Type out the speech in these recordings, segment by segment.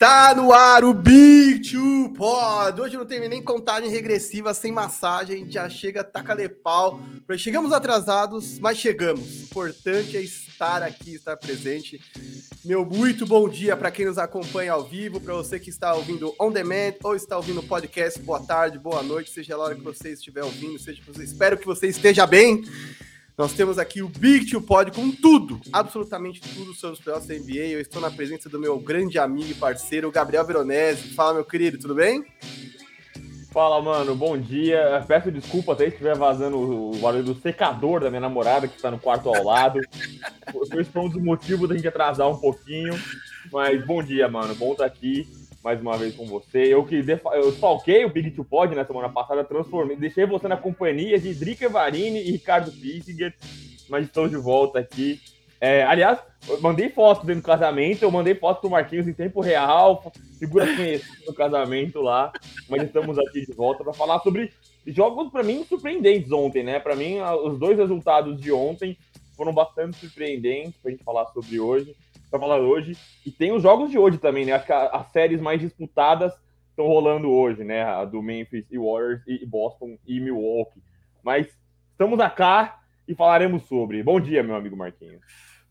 Tá no ar o Big Two Pod. Hoje não tem nem contagem regressiva, sem massagem. Já chega, taca de pau. Chegamos atrasados, mas chegamos. O importante é estar aqui, estar presente. Meu muito bom dia para quem nos acompanha ao vivo, para você que está ouvindo on demand ou está ouvindo podcast. Boa tarde, boa noite, seja a hora que você estiver ouvindo, seja você espero que você esteja bem. Nós temos aqui o Big Two Pod com tudo, absolutamente tudo sobre os playoffs da NBA. Eu estou na presença do meu grande amigo e parceiro, Gabriel Veronese. Fala, meu querido, tudo bem? Fala, mano, bom dia. Peço desculpa até se estiver vazando o barulho do secador da minha namorada, que está no quarto ao lado. Esse foi um dos motivos da gente atrasar um pouquinho. Mas bom dia, mano. Bom estar aqui mais uma vez com você. Eu que eu falquei o Big Two Pod na semana passada, transformei, deixei você na companhia de Drica Varini e Ricardo Pissinger, mas estou de volta aqui. É, aliás, mandei fotos dentro do casamento, eu mandei fotos pro Marquinhos em tempo real, figura conhecida no casamento lá, mas estamos aqui de volta para falar sobre jogos, para mim, surpreendentes ontem, né? Para mim, os dois resultados de ontem foram bastante surpreendentes para a gente falar sobre hoje para falar hoje. E tem os jogos de hoje também, né? Acho que as séries mais disputadas estão rolando hoje, né? A do Memphis e Warriors e Boston e Milwaukee. Mas estamos cá e falaremos sobre. Bom dia, meu amigo Marquinhos.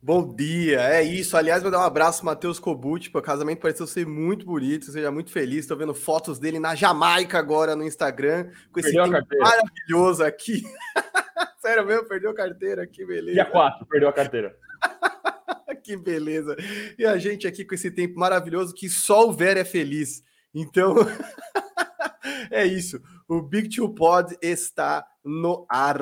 Bom dia, é isso. Aliás, vou dar um abraço Matheus Kobuti, o casamento pareceu ser muito bonito, seja muito feliz. Estou vendo fotos dele na Jamaica agora no Instagram, com esse tempo maravilhoso aqui. Sério mesmo, perdeu a carteira, que beleza. Dia 4, perdeu a carteira. que beleza. E a gente aqui com esse tempo maravilhoso que só o Vera é feliz. Então, é isso. O Big Two Pod está no ar.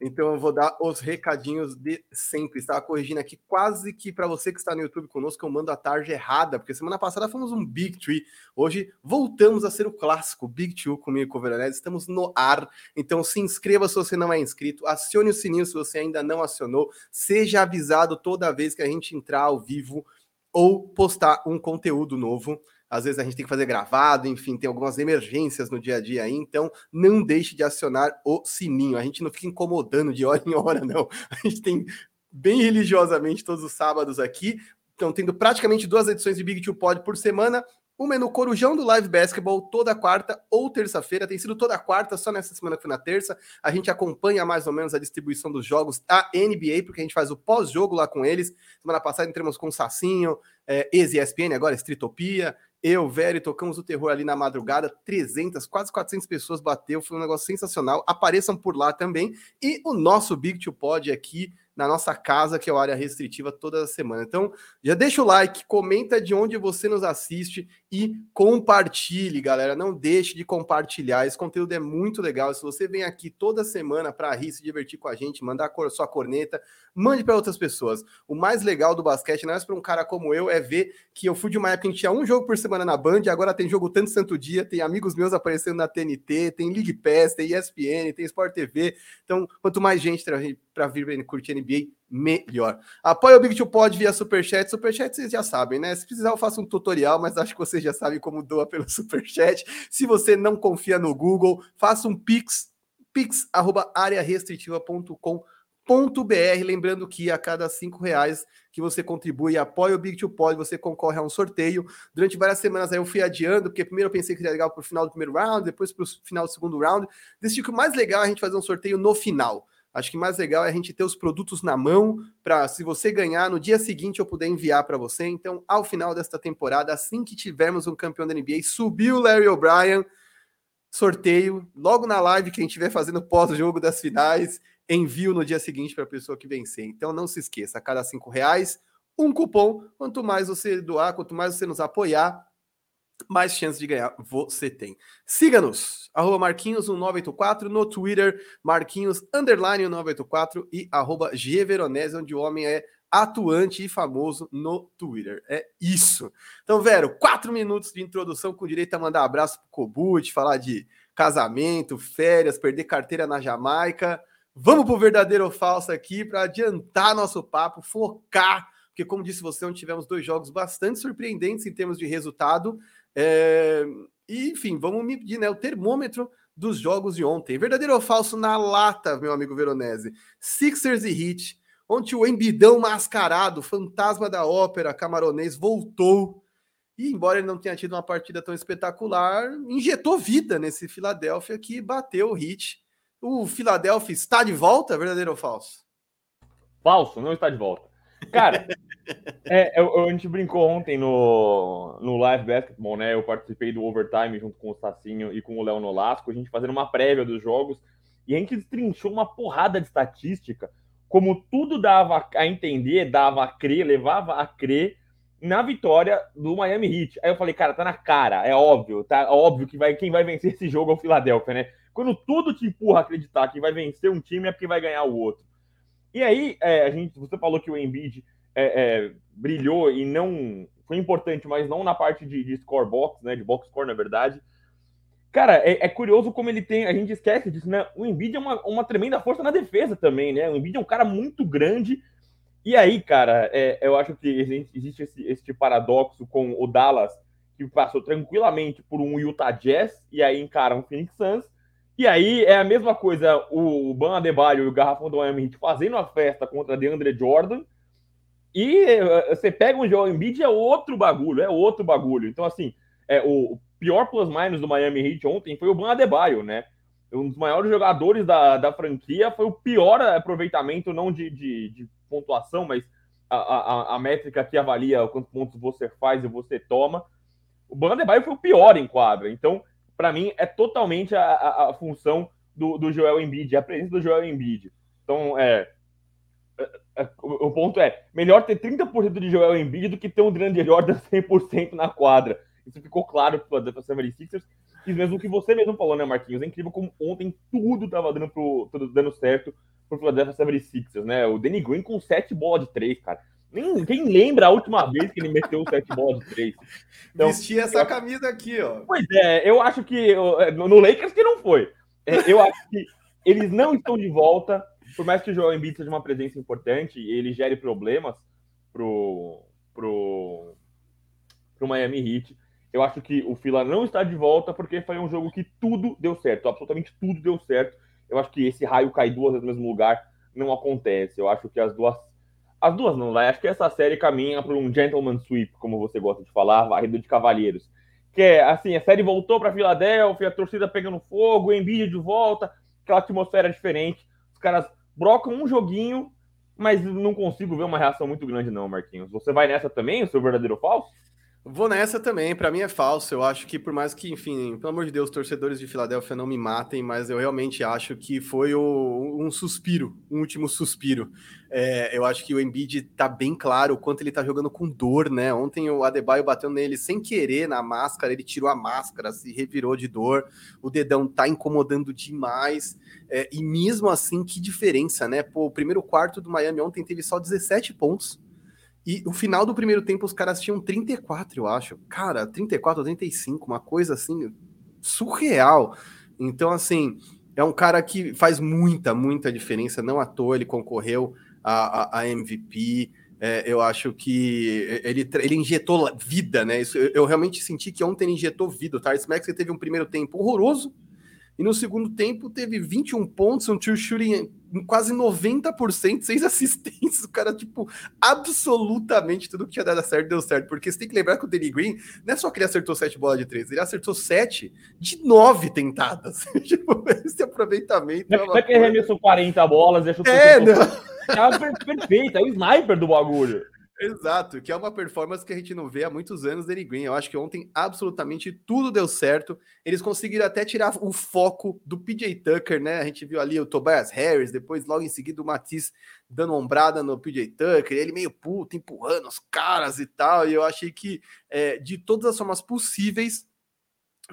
Então eu vou dar os recadinhos de sempre. Estava corrigindo aqui quase que para você que está no YouTube conosco, eu mando a tarde errada, porque semana passada fomos um Big Tree. Hoje voltamos a ser o clássico Big Two comigo com o Veronese. Estamos no ar. Então se inscreva se você não é inscrito, acione o sininho se você ainda não acionou, seja avisado toda vez que a gente entrar ao vivo ou postar um conteúdo novo às vezes a gente tem que fazer gravado, enfim, tem algumas emergências no dia a dia aí, então não deixe de acionar o sininho. A gente não fica incomodando de hora em hora, não. A gente tem bem religiosamente todos os sábados aqui. Então, tendo praticamente duas edições de Big Two Pod por semana. Uma é no Corujão do Live Basketball toda quarta ou terça-feira. Tem sido toda quarta, só nessa semana que foi na terça. A gente acompanha mais ou menos a distribuição dos jogos da NBA, porque a gente faz o pós-jogo lá com eles. Semana passada entramos com o Sacinho, é, ex-ESPN, agora Estritopia. Eu, Velho, tocamos o terror ali na madrugada, 300, quase 400 pessoas bateu, foi um negócio sensacional. Apareçam por lá também. E o nosso Big Two Pod aqui na nossa casa, que é a área restritiva, toda semana. Então, já deixa o like, comenta de onde você nos assiste e compartilhe, galera. Não deixe de compartilhar. Esse conteúdo é muito legal. Se você vem aqui toda semana para rir, se divertir com a gente, mandar a sua corneta, mande para outras pessoas. O mais legal do basquete, não é para um cara como eu, é ver que eu fui de uma época que tinha um jogo por semana na Band, agora tem jogo tanto santo dia, tem amigos meus aparecendo na TNT, tem League Pass, tem ESPN, tem Sport TV. Então, quanto mais gente para vir curtir NBA, melhor. Apoia o Big Two Pod via Superchat. Superchat vocês já sabem, né? Se precisar, eu faço um tutorial, mas acho que vocês já sabem como doa pelo Superchat. Se você não confia no Google, faça um pix, pix.arearestritiva.com.br Lembrando que a cada cinco reais que você contribui e apoia o Big Two Pod, você concorre a um sorteio. Durante várias semanas aí eu fui adiando, porque primeiro eu pensei que seria legal para o final do primeiro round, depois para o final do segundo round. Decidi que o mais legal é a gente fazer um sorteio no final. Acho que mais legal é a gente ter os produtos na mão para, se você ganhar, no dia seguinte eu puder enviar para você. Então, ao final desta temporada, assim que tivermos um campeão da NBA, subiu o Larry O'Brien, sorteio, logo na live que a gente estiver fazendo pós-jogo das finais, envio no dia seguinte para a pessoa que vencer. Então, não se esqueça, a cada cinco reais, um cupom. Quanto mais você doar, quanto mais você nos apoiar, mais chance de ganhar você tem. Siga-nos, arroba Marquinhos1984, no Twitter, Marquinhos, underline 984 e arroba Gveronese, onde o homem é atuante e famoso no Twitter. É isso. Então, Vero, quatro minutos de introdução com direito a mandar abraço pro Cobut, falar de casamento, férias, perder carteira na Jamaica. Vamos pro verdadeiro ou falso aqui para adiantar nosso papo, focar, porque como disse você, onde tivemos dois jogos bastante surpreendentes em termos de resultado, é, e, enfim, vamos medir né, o termômetro dos jogos de ontem. Verdadeiro ou falso na lata, meu amigo Veronese? Sixers e Heat, onde o embidão mascarado, fantasma da ópera camaronês, voltou E embora ele não tenha tido uma partida tão espetacular, injetou vida nesse Philadelphia que bateu o hit. O Philadelphia está de volta, verdadeiro ou falso? Falso, não está de volta. Cara, é, eu, eu, a gente brincou ontem no, no Live Basketball, né? Eu participei do Overtime junto com o Sacinho e com o Léo Nolasco, a gente fazendo uma prévia dos jogos, e a gente destrinchou uma porrada de estatística, como tudo dava a entender, dava a crer, levava a crer na vitória do Miami Heat. Aí eu falei, cara, tá na cara, é óbvio, tá óbvio que vai, quem vai vencer esse jogo é o Philadelphia, né? Quando tudo te empurra a acreditar que vai vencer um time é porque vai ganhar o outro. E aí, é, a gente, você falou que o Embiid é, é, brilhou e não foi importante, mas não na parte de, de score box, né? De box score, na verdade. Cara, é, é, curioso como ele tem. A gente esquece disso, né? O Embiid é uma, uma tremenda força na defesa também, né? O Embiid é um cara muito grande. E aí, cara, é, eu acho que existe esse, esse paradoxo com o Dallas, que passou tranquilamente por um Utah Jazz e aí encara um Phoenix Suns. E aí é a mesma coisa o Ban Adebayo e o Garrafão do Miami fazendo a festa contra DeAndre Jordan. E eh, você pega um Joel Embiid é outro bagulho, é outro bagulho. Então, assim, é, o pior plus-minus do Miami Heat ontem foi o Ban Adebayo, né? Um dos maiores jogadores da, da franquia, foi o pior aproveitamento, não de, de, de pontuação, mas a, a, a, métrica que avalia quantos pontos você faz e você toma. O Ban Adebayo foi o pior em quadra. Então, para mim, é totalmente a, a, a, função do, do Joel Embiid, a presença do Joel Embiid. Então, é, é, é o, o ponto é, melhor ter 30% de Joel Embiid do que ter um grande Jordan 100% na quadra. Isso ficou claro para o 76ers. E mesmo que você mesmo falou, né, Marquinhos? É incrível como ontem tudo estava dando, pro, tudo dando certo pro Philadelphia 76ers, né? O Danny Green com sete bolas de três, cara. Quem lembra a última vez que ele meteu sete bolas de três? Então, Vestia essa camisa aqui, ó. Pois é, eu acho que é, no Lakers que não foi. É, eu acho que eles não estão de volta, por mais que o Joel Embiid seja uma presença importante e ele gere problemas pro, pro, pro Miami Heat. Eu acho que o Fila não está de volta porque foi um jogo que tudo deu certo, absolutamente tudo deu certo. Eu acho que esse raio cai duas vezes no mesmo lugar não acontece. Eu acho que as duas as duas não, vai. Acho que essa série caminha para um gentleman sweep, como você gosta de falar, varrida de cavalheiros. Que é assim, a série voltou para Filadélfia, a torcida pegando fogo, o Embiid de volta, aquela atmosfera diferente. Os caras brocam um joguinho, mas não consigo ver uma reação muito grande não, Marquinhos. Você vai nessa também, o seu verdadeiro ou falso? Vou nessa também, para mim é falso. Eu acho que, por mais que, enfim, pelo amor de Deus, torcedores de Filadélfia não me matem, mas eu realmente acho que foi o, um suspiro, um último suspiro. É, eu acho que o Embiid tá bem claro o quanto ele tá jogando com dor, né? Ontem o Adebayo bateu nele sem querer na máscara, ele tirou a máscara, se revirou de dor, o dedão tá incomodando demais. É, e mesmo assim, que diferença, né? Pô, o primeiro quarto do Miami ontem teve só 17 pontos e o final do primeiro tempo, os caras tinham 34, eu acho. Cara, 34 ou 35, uma coisa assim, surreal. Então, assim, é um cara que faz muita, muita diferença. Não à toa ele concorreu a, a, a MVP. É, eu acho que ele, ele injetou vida, né? Isso, eu, eu realmente senti que ontem ele injetou vida. O Tyrese teve um primeiro tempo horroroso, e no segundo tempo teve 21 pontos, um true shooting quase 90%, seis assistências. O cara, tipo, absolutamente tudo que tinha dado certo deu certo. Porque você tem que lembrar que o Danny Green não é só que ele acertou sete bolas de três, ele acertou sete de nove tentadas. tipo, esse aproveitamento. Não é, é que ele arremessou 40 bolas, deixou É, não. É perfeito, é o sniper do bagulho. Exato, que é uma performance que a gente não vê há muitos anos dele Green. Eu acho que ontem absolutamente tudo deu certo. Eles conseguiram até tirar o foco do PJ Tucker, né? A gente viu ali o Tobias Harris, depois logo em seguida o Matisse dando ombrada no PJ Tucker, ele meio puto, empurrando os caras e tal. E eu achei que é, de todas as formas possíveis,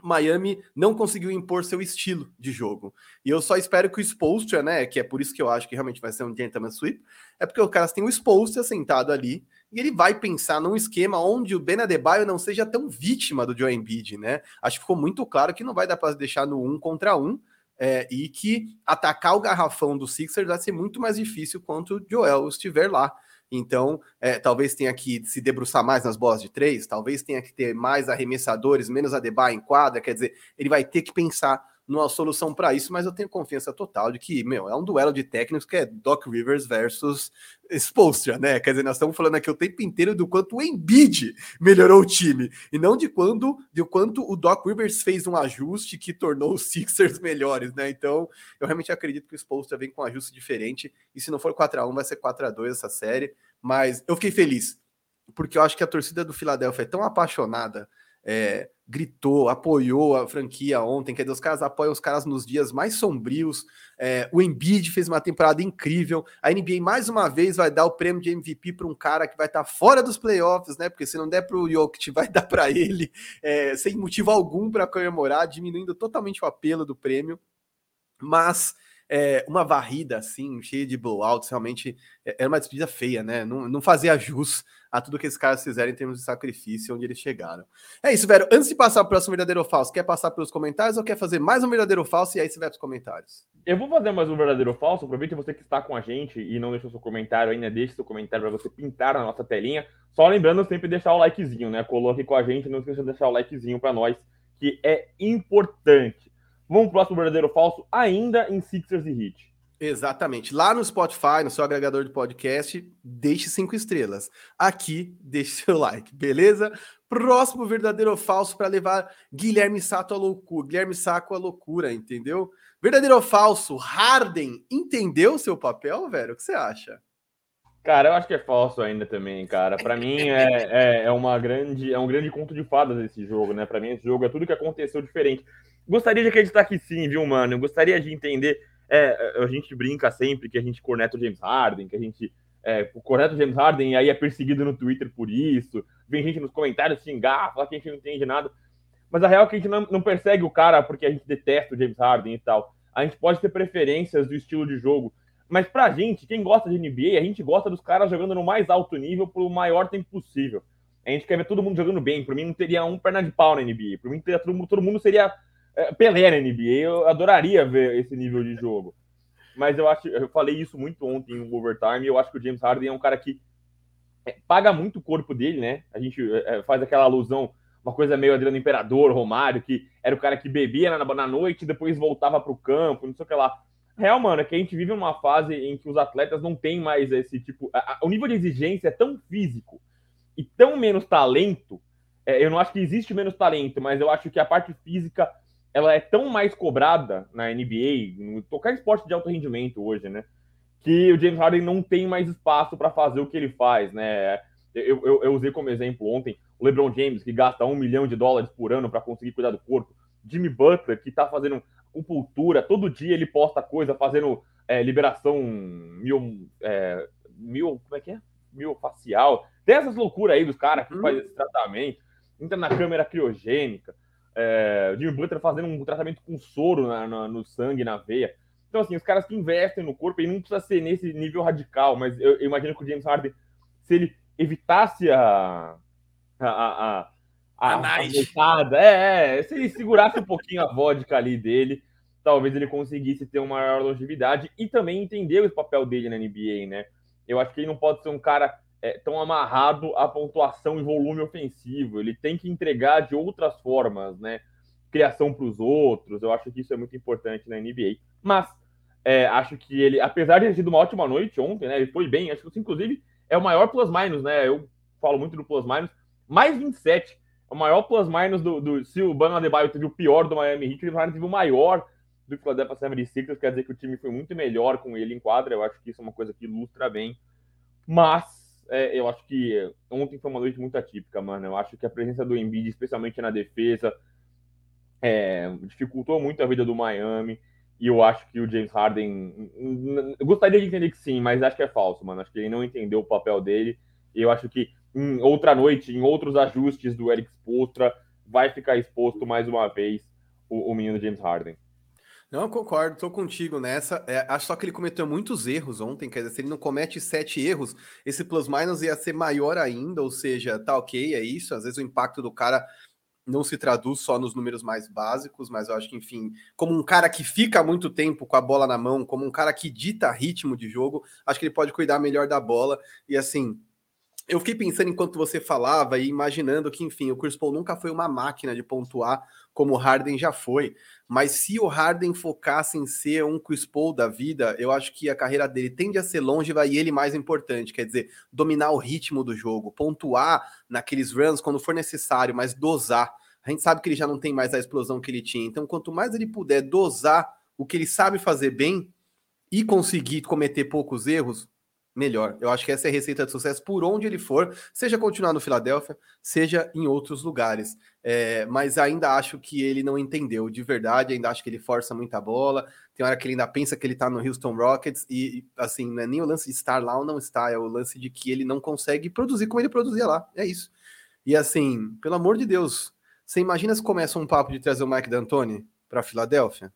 Miami não conseguiu impor seu estilo de jogo. E eu só espero que o Spolstra, né, que é por isso que eu acho que realmente vai ser um gentleman sweep, é porque o cara tem o Spolstra sentado ali e ele vai pensar num esquema onde o Ben Adebayo não seja tão vítima do Joe Embiid, né? Acho que ficou muito claro que não vai dar para deixar no um contra um é, e que atacar o garrafão do Sixers vai ser muito mais difícil quanto o Joel estiver lá. Então, é, talvez tenha que se debruçar mais nas bolas de três, talvez tenha que ter mais arremessadores, menos a Deba em quadra. Quer dizer, ele vai ter que pensar numa solução para isso, mas eu tenho confiança total de que, meu, é um duelo de técnicos que é Doc Rivers versus Spolstra, né? Quer dizer, nós estamos falando aqui o tempo inteiro do quanto o Embiid melhorou o time, e não de quando, de quanto o Doc Rivers fez um ajuste que tornou os Sixers melhores, né? Então, eu realmente acredito que o Spolstra vem com um ajuste diferente, e se não for 4 a 1 vai ser 4 a 2 essa série, mas eu fiquei feliz, porque eu acho que a torcida do Philadelphia é tão apaixonada é, gritou, apoiou a franquia ontem, quer dizer, os caras apoiam os caras nos dias mais sombrios. É, o Embiid fez uma temporada incrível. A NBA mais uma vez vai dar o prêmio de MVP para um cara que vai estar tá fora dos playoffs, né? Porque se não der para o Jokic, vai dar para ele, é, sem motivo algum para comemorar, diminuindo totalmente o apelo do prêmio. Mas é, uma varrida assim, cheia de blowouts, realmente é, era uma despedida feia, né? Não, não fazia jus a tudo que esses caras fizeram em termos de sacrifício, onde eles chegaram. É isso, velho. Antes de passar para o próximo verdadeiro ou falso, quer passar pelos comentários ou quer fazer mais um verdadeiro ou falso e aí você vai para os comentários? Eu vou fazer mais um verdadeiro ou falso. Aproveite você que está com a gente e não deixou seu comentário ainda, deixe seu comentário para você pintar na nossa telinha. Só lembrando sempre deixar o likezinho, né? Coloque com a gente, não esqueça de deixar o likezinho para nós, que é importante. Vamos para o próximo verdadeiro ou falso, ainda em Sixers e Heat. Exatamente. Lá no Spotify, no seu agregador de podcast, deixe cinco estrelas. Aqui, deixe seu like, beleza? Próximo verdadeiro ou falso para levar Guilherme Sato à loucura. Guilherme Saco à loucura, entendeu? Verdadeiro ou falso? Harden entendeu seu papel, velho? O que você acha? Cara, eu acho que é falso ainda também, cara. Para mim é, é, é, uma grande, é um grande conto de fadas esse jogo, né? Para mim esse jogo é tudo que aconteceu diferente. Gostaria de acreditar que sim, viu, mano? Eu gostaria de entender é, a gente brinca sempre que a gente corneta o James Harden, que a gente é, corneta o James Harden e aí é perseguido no Twitter por isso. Vem gente nos comentários xingar, falar que a gente não entende nada. Mas a real é que a gente não, não persegue o cara porque a gente detesta o James Harden e tal. A gente pode ter preferências do estilo de jogo. Mas pra gente, quem gosta de NBA, a gente gosta dos caras jogando no mais alto nível por maior tempo possível. A gente quer ver todo mundo jogando bem. Por mim, não teria um perna de pau na NBA. Por mim, teria, todo, todo mundo seria é, Pelé na NBA, eu adoraria ver esse nível de jogo. Mas eu acho, eu falei isso muito ontem no overtime, eu acho que o James Harden é um cara que é, paga muito o corpo dele, né? A gente é, faz aquela alusão, uma coisa meio Adriano Imperador, Romário, que era o cara que bebia na, na noite e depois voltava para o campo, não sei o que lá. Real, mano, é que a gente vive uma fase em que os atletas não têm mais esse tipo. O nível de exigência é tão físico e tão menos talento. É, eu não acho que existe menos talento, mas eu acho que a parte física ela é tão mais cobrada na NBA, no qualquer esporte de alto rendimento hoje, né? Que o James Harden não tem mais espaço para fazer o que ele faz, né? Eu, eu, eu, usei como exemplo ontem o LeBron James, que gasta um milhão de dólares por ano para conseguir cuidar do corpo. Jimmy Butler, que está fazendo acupuntura, todo dia ele posta coisa, fazendo é, liberação mil, é, mil. Como é que é? Mil facial. Tem essas loucuras aí dos caras que uhum. fazem esse tratamento. Entra na câmera criogênica. É, o Jimmy Butler fazendo um tratamento com soro na, na, no sangue, na veia. Então, assim, os caras que investem no corpo, e não precisa ser nesse nível radical, mas eu, eu imagino que o James Harden, se ele evitasse a. a, a, a a, a é, é, se ele segurasse um pouquinho a vodka ali dele, talvez ele conseguisse ter uma maior longevidade e também entender o papel dele na NBA, né? Eu acho que ele não pode ser um cara é, tão amarrado à pontuação e volume ofensivo. Ele tem que entregar de outras formas, né? Criação para os outros. Eu acho que isso é muito importante na NBA. Mas é, acho que ele, apesar de ter sido uma ótima noite ontem, né? Ele foi bem. Acho que inclusive, é o maior plus-minus, né? Eu falo muito do plus-minus. Mais 27. É o maior plus-minus do, do. Se o Bano Adebayo teve o pior do Miami Heat, ele teve o maior do Philadelphia 76ers. Quer dizer que o time foi muito melhor com ele em quadra. Eu acho que isso é uma coisa que ilustra bem. Mas é, eu acho que ontem foi uma noite muito atípica, mano. Eu acho que a presença do Embiid, especialmente na defesa, é, dificultou muito a vida do Miami. E eu acho que o James Harden. Eu gostaria de entender que sim, mas acho que é falso, mano. Acho que ele não entendeu o papel dele. E eu acho que em outra noite, em outros ajustes do Eric Spoelstra, vai ficar exposto mais uma vez o, o menino James Harden. Não, concordo, estou contigo nessa. É, acho só que ele cometeu muitos erros ontem, quer dizer, se ele não comete sete erros, esse plus-minus ia ser maior ainda, ou seja, tá ok, é isso. Às vezes o impacto do cara não se traduz só nos números mais básicos, mas eu acho que, enfim, como um cara que fica muito tempo com a bola na mão, como um cara que dita ritmo de jogo, acho que ele pode cuidar melhor da bola. E assim, eu fiquei pensando enquanto você falava e imaginando que, enfim, o Chris Paul nunca foi uma máquina de pontuar como o Harden já foi. Mas se o Harden focasse em ser um Chris Paul da vida, eu acho que a carreira dele tende a ser longeva e ele mais importante, quer dizer, dominar o ritmo do jogo, pontuar naqueles runs quando for necessário, mas dosar. A gente sabe que ele já não tem mais a explosão que ele tinha. Então, quanto mais ele puder dosar o que ele sabe fazer bem e conseguir cometer poucos erros, melhor. Eu acho que essa é a receita de sucesso por onde ele for, seja continuar no Filadélfia, seja em outros lugares. É, mas ainda acho que ele não entendeu de verdade, ainda acho que ele força muita bola. Tem hora que ele ainda pensa que ele tá no Houston Rockets e, assim, não é nem o lance de estar lá ou não estar, é o lance de que ele não consegue produzir como ele produzia lá. É isso. E assim, pelo amor de Deus, você imagina se começa um papo de trazer o Mike D'Antoni para Filadélfia?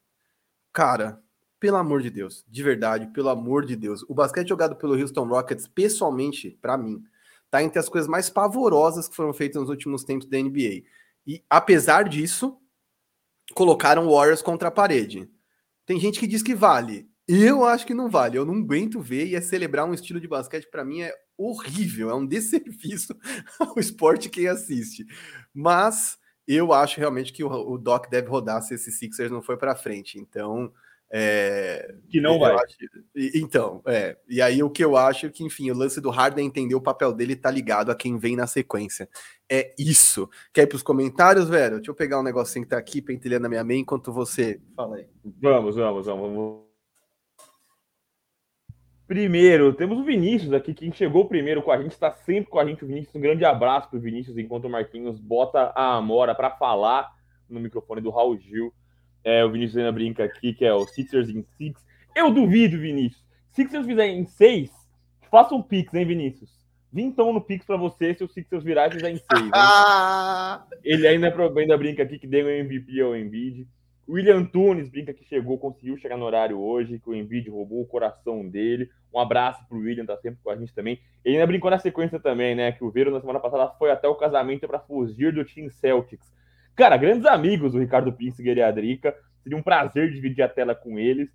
Cara, pelo amor de Deus, de verdade, pelo amor de Deus. O basquete jogado pelo Houston Rockets, pessoalmente, para mim, tá entre as coisas mais pavorosas que foram feitas nos últimos tempos da NBA. E apesar disso, colocaram Warriors contra a parede. Tem gente que diz que vale. Eu acho que não vale. Eu não aguento ver e é celebrar um estilo de basquete para mim é horrível, é um desserviço ao esporte quem assiste. Mas eu acho realmente que o, o Doc deve rodar se esse Sixers não for para frente. Então, é, que não vai. Acho, então, é. E aí o que eu acho que, enfim, o lance do Harden entender o papel dele tá ligado a quem vem na sequência. É isso. Quer ir pros comentários, velho? Deixa eu pegar um negocinho que tá aqui pentelhando na minha mente enquanto você fala aí. Vamos, vamos, vamos, vamos. Primeiro, temos o Vinícius aqui, quem chegou primeiro com a gente, está sempre com a gente, o Vinícius. Um grande abraço pro Vinícius, enquanto o Marquinhos bota a Amora para falar no microfone do Raul Gil. É, o Vinícius ainda brinca aqui que é o Sixers em Six. Eu duvido, Vinícius. Sixers fizer em seis, faça um Pix, hein, Vinícius? Vintão no Pix para você se o Sixers virar e fizer em seis. Ele ainda, ainda brinca aqui que deu o MVP ao Embiid. William Tunes brinca que chegou, conseguiu chegar no horário hoje, que o Embiid roubou o coração dele. Um abraço pro William, tá sempre com a gente também. Ele ainda brincou na sequência também, né? Que o Vero na semana passada foi até o casamento para fugir do Team Celtics. Cara, grandes amigos, o Ricardo Pinsiger e a Adrica. Seria um prazer dividir a tela com eles.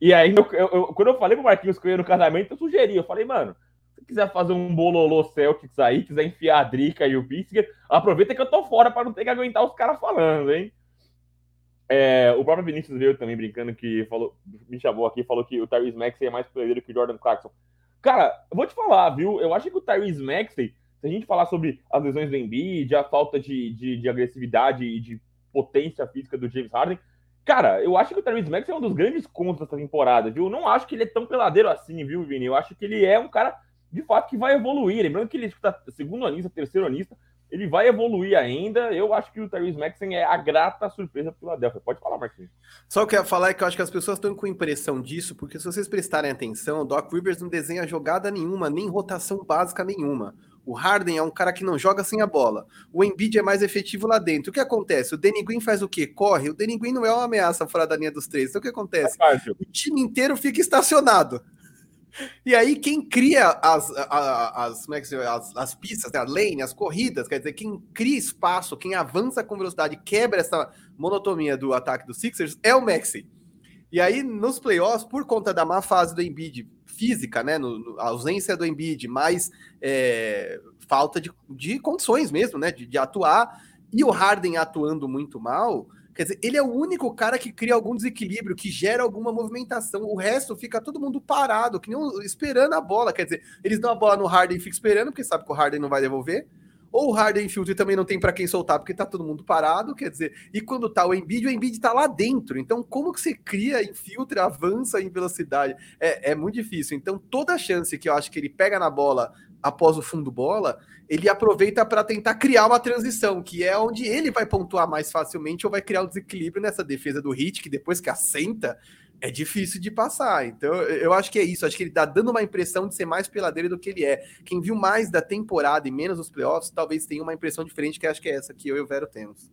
E aí, eu, eu, quando eu falei pro Marquinhos que eu ia no casamento, eu sugeri. Eu falei, mano, se quiser fazer um bololô Celtics aí, quiser enfiar a Drica e o Pinsiger, aproveita que eu tô fora para não ter que aguentar os caras falando, hein? É, o próprio Vinícius veio também brincando que falou, me chamou aqui falou que o Tyrese Maxey é mais peleiro que o Jordan Clarkson. Cara, eu vou te falar, viu? Eu acho que o Tyrese Maxey se a gente falar sobre as lesões do Embiid, a falta de, de, de, agressividade e de potência física do James Harden, cara, eu acho que o Tyrese Max é um dos grandes contos dessa temporada, viu? Eu não acho que ele é tão peladeiro assim, viu, Vini? Eu acho que ele é um cara, de fato, que vai evoluir. Lembrando que ele está segundo anista, terceiro anista, ele vai evoluir ainda. Eu acho que o Tyrese Maxey é a grata surpresa para Philadelphia. Pode falar, Marquinhos. Só o que eu ia falar é que eu acho que as pessoas estão com impressão disso, porque se vocês prestarem atenção, o Doc Rivers não desenha jogada nenhuma, nem rotação básica nenhuma. O Harden é um cara que não joga sem a bola. O Embiid é mais efetivo lá dentro. O que acontece? O Danny Green faz o quê? Corre. O Danny Green não é uma ameaça fora da linha dos três. Então o que acontece? É o time inteiro fica estacionado. E aí, quem cria as, as, como é que as, as pistas, né, a lane, as corridas, quer dizer, quem cria espaço, quem avança com velocidade, quebra essa monotonia do ataque dos Sixers, é o Maxi. E aí, nos playoffs, por conta da má fase do Embiid física, né? No, no, a ausência do Embiid, mais é, falta de, de condições mesmo, né? De, de atuar, e o Harden atuando muito mal, Quer dizer, ele é o único cara que cria algum desequilíbrio, que gera alguma movimentação. O resto fica todo mundo parado, que nem esperando a bola. Quer dizer, eles dão a bola no Harden e ficam esperando, porque sabe que o Harden não vai devolver. Ou o Harden e também não tem para quem soltar, porque tá todo mundo parado, quer dizer, e quando tá o Embiid, o Embiid tá lá dentro. Então, como que você cria, infiltra, avança em velocidade? É, é muito difícil. Então, toda chance que eu acho que ele pega na bola após o fundo bola, ele aproveita para tentar criar uma transição, que é onde ele vai pontuar mais facilmente ou vai criar um desequilíbrio nessa defesa do Hit, que depois que assenta, é difícil de passar. Então, eu acho que é isso. Acho que ele tá dando uma impressão de ser mais peladeiro do que ele é. Quem viu mais da temporada e menos os playoffs, talvez tenha uma impressão diferente, que acho que é essa que eu e o Vero temos.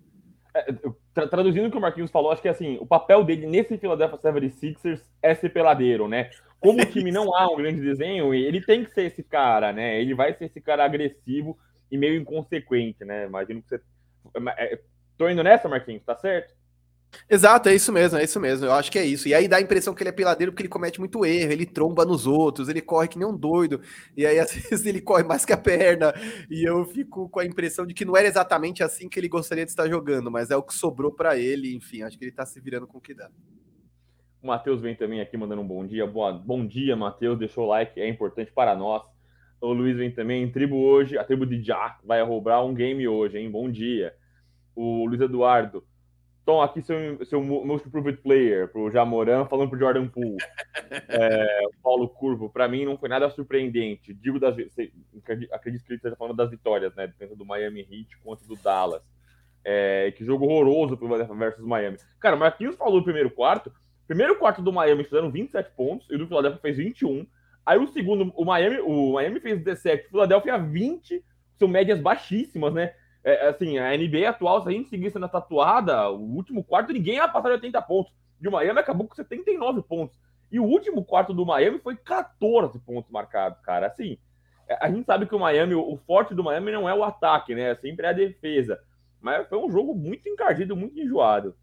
É, tra traduzindo o que o Marquinhos falou, acho que assim, o papel dele nesse Philadelphia 76ers é ser peladeiro, né? Como o time não há um grande desenho, ele tem que ser esse cara, né? Ele vai ser esse cara agressivo e meio inconsequente, né? Imagino que você. É, tô indo nessa, Marquinhos, tá certo? Exato, é isso mesmo, é isso mesmo. Eu acho que é isso. E aí dá a impressão que ele é peladeiro porque ele comete muito erro, ele tromba nos outros, ele corre que nem um doido. E aí às vezes ele corre mais que a perna. E eu fico com a impressão de que não era exatamente assim que ele gostaria de estar jogando, mas é o que sobrou para ele. Enfim, acho que ele tá se virando com o que dá. O Matheus vem também aqui mandando um bom dia. Boa, bom dia, Matheus. Deixou o like, é importante para nós. O Luiz vem também. Tribo hoje, a tribo de Jack vai roubar um game hoje, hein? Bom dia. O Luiz Eduardo. Tom, aqui seu, seu Most Improved Player, pro Jamoran, falando pro Jordan Poole. É, Paulo Curvo, para mim não foi nada surpreendente. Digo das acredito que ele esteja falando das vitórias, né? Dentro do Miami Heat contra do Dallas. É, que jogo horroroso pro versus Miami. Cara, o Marquinhos falou no primeiro quarto. Primeiro quarto do Miami fizeram 27 pontos e o do Philadelphia fez 21. Aí o segundo, o Miami, o Miami fez 17, o Philadelphia 20, são médias baixíssimas, né? É, assim, a NBA atual, se a gente seguisse na tatuada, o último quarto ninguém ia passar de 80 pontos. E o Miami acabou com 79 pontos. E o último quarto do Miami foi 14 pontos marcados, cara. Assim, é, a gente sabe que o Miami, o forte do Miami não é o ataque, né? Sempre é a defesa. Mas foi um jogo muito encardido, muito enjoado.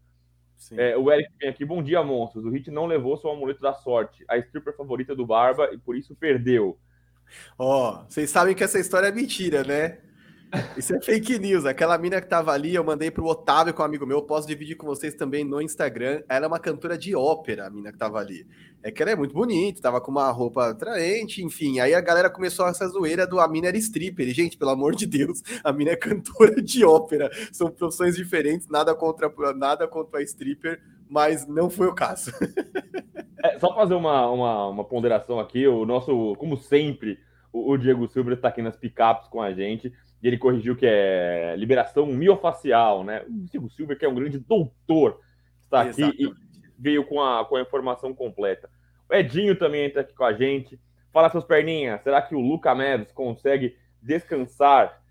É, o Eric vem aqui, bom dia, monstros. O Hit não levou seu amuleto da sorte, a stripper favorita do Barba, e por isso perdeu. Ó, oh, vocês sabem que essa história é mentira, né? Isso é fake news. Aquela mina que tava ali, eu mandei pro Otávio, com um amigo meu, posso dividir com vocês também no Instagram. Ela é uma cantora de ópera, a mina que tava ali. É que ela é muito bonita, tava com uma roupa atraente, enfim. Aí a galera começou essa zoeira do a mina era stripper. E, gente, pelo amor de Deus, a mina é cantora de ópera. São profissões diferentes, nada contra, nada contra a stripper, mas não foi o caso. É, só fazer uma, uma, uma ponderação aqui, o nosso, como sempre, o, o Diego Silva está aqui nas picapes com a gente e ele corrigiu que é liberação miofacial, né? O Silvio Silver, que é um grande doutor, está aqui Exatamente. e veio com a, com a informação completa. O Edinho também entra aqui com a gente. Fala seus perninhas, será que o Luca Neves consegue descansar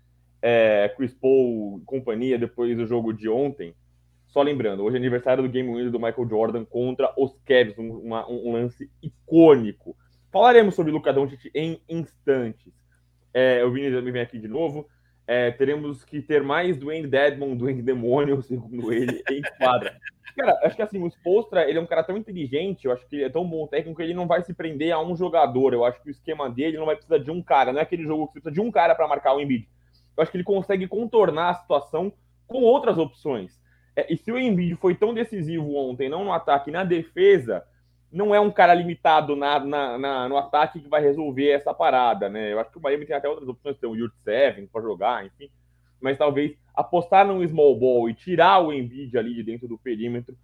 é, Chris Paul e companhia depois do jogo de ontem? Só lembrando, hoje é aniversário do Game Winner do Michael Jordan contra os Cavs, um, um lance icônico. Falaremos sobre Luca Doncic em instantes. É, o Vini também vem aqui de novo. É, teremos que ter mais Dwayne Dedmon, Dwayne Demônio, segundo ele, em quadra. Cara, acho que assim, o Spolstra, ele é um cara tão inteligente, eu acho que ele é tão bom técnico que ele não vai se prender a um jogador. Eu acho que o esquema dele não vai precisar de um cara, não é aquele jogo que precisa de um cara para marcar o Embiid. Eu acho que ele consegue contornar a situação com outras opções. É, e se o Embiid foi tão decisivo ontem, não no ataque, na defesa, não é um cara limitado na, na, na, no ataque que vai resolver essa parada, né? Eu acho que o Miami tem até outras opções, tem o Yurt Seven para jogar, enfim. Mas talvez apostar no small ball e tirar o Embiid ali de dentro do perímetro,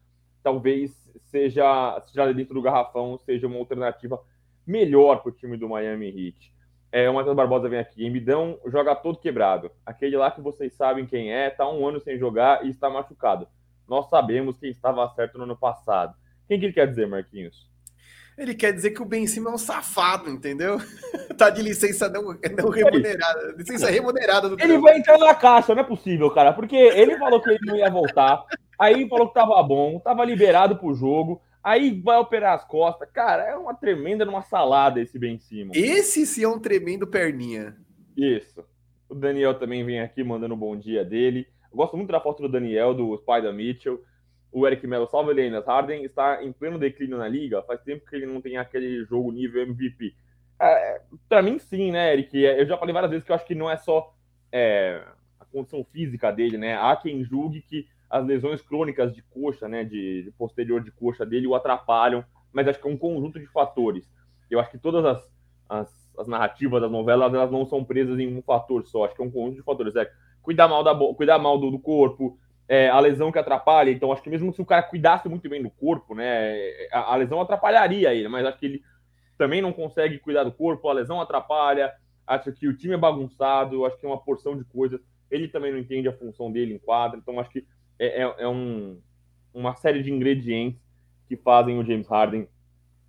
talvez seja, seja dentro do garrafão, seja uma alternativa melhor para o time do Miami Heat. É, o Matheus Barbosa vem aqui. Embidão joga todo quebrado. Aquele lá que vocês sabem quem é, está um ano sem jogar e está machucado. Nós sabemos quem estava certo no ano passado. Quem que ele quer dizer, Marquinhos? Ele quer dizer que o Ben Simmons é um safado, entendeu? tá de licença não, não remunerada. Licença remunerada do Ele vai entrar na caixa, não é possível, cara. Porque ele falou que ele não ia voltar. Aí falou que tava bom, tava liberado pro jogo. Aí vai operar as costas. Cara, é uma tremenda numa salada esse Ben Simmons. Esse sim é um tremendo perninha. Isso. O Daniel também vem aqui mandando um bom dia dele. Eu gosto muito da foto do Daniel, do Spider Mitchell o Eric Melo, salve Lenas, Harden está em pleno declínio na liga, faz tempo que ele não tem aquele jogo nível MVP. É, para mim, sim, né, Eric? É, eu já falei várias vezes que eu acho que não é só é, a condição física dele, né? Há quem julgue que as lesões crônicas de coxa, né, de, de posterior de coxa dele o atrapalham, mas acho que é um conjunto de fatores. Eu acho que todas as, as, as narrativas das novelas elas não são presas em um fator só, acho que é um conjunto de fatores. É cuidar mal, da, cuidar mal do, do corpo, é, a lesão que atrapalha. Então, acho que mesmo se o cara cuidasse muito bem do corpo, né, a, a, lesão atrapalharia ele, mas acho que ele também não consegue cuidar do corpo, a lesão atrapalha. Acho que o time é bagunçado, acho que é uma porção de coisas. Ele também não entende a função dele em quadra, então acho que é, é, é um, uma série de ingredientes que fazem o James Harden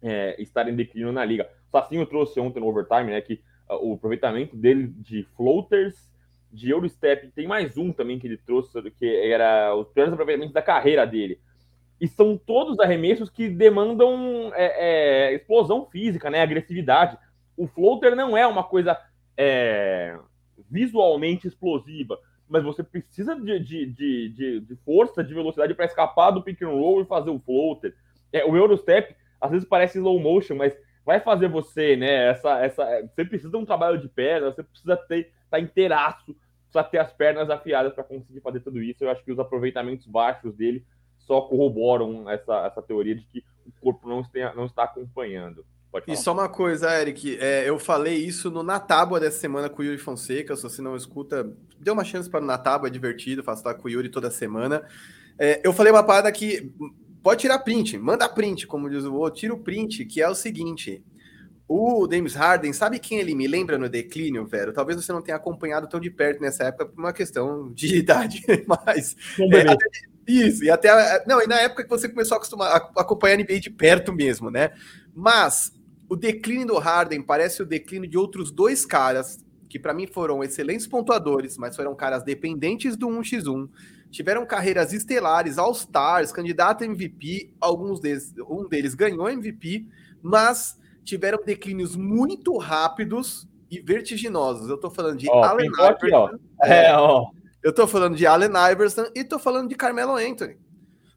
é, estar em declínio na liga. O Sacinho trouxe ontem no overtime, né, que uh, o aproveitamento dele de floaters de Eurostep. Tem mais um também que ele trouxe, que era os piores aproveitamentos da carreira dele. E são todos arremessos que demandam é, é, explosão física, né? Agressividade. O floater não é uma coisa é, visualmente explosiva, mas você precisa de, de, de, de força, de velocidade para escapar do pick and roll e fazer o floater. É, o Eurostep, às vezes parece slow motion, mas vai fazer você, né? Essa, essa, você precisa de um trabalho de perna, você precisa ter, tá inteiraço, precisa ter as pernas afiadas para conseguir fazer tudo isso. Eu acho que os aproveitamentos baixos dele só corroboram essa, essa teoria de que o corpo não, esteja, não está acompanhando. E só uma coisa, Eric, é, eu falei isso no Natábua dessa semana com o Yuri Fonseca. Se você não escuta, dê uma chance para o Natábua, é divertido, faço lá com o Yuri toda semana. É, eu falei uma parada que pode tirar print, manda print, como diz o outro, tira o print, que é o seguinte. O James Harden, sabe quem ele me lembra no declínio, Vero? Talvez você não tenha acompanhado tão de perto nessa época por uma questão de idade, mas. É, até, isso, e até. Não, e na época que você começou a, acostumar, a acompanhar a NBA de perto mesmo, né? Mas o declínio do Harden parece o declínio de outros dois caras que para mim foram excelentes pontuadores, mas foram caras dependentes do 1x1, tiveram carreiras estelares, All-Stars, candidato a MVP, alguns deles, um deles ganhou MVP, mas tiveram declínios muito rápidos e vertiginosos. Eu tô falando de oh, Allen Iverson. É, é, ó. Eu tô falando de Allen Iverson e tô falando de Carmelo Anthony.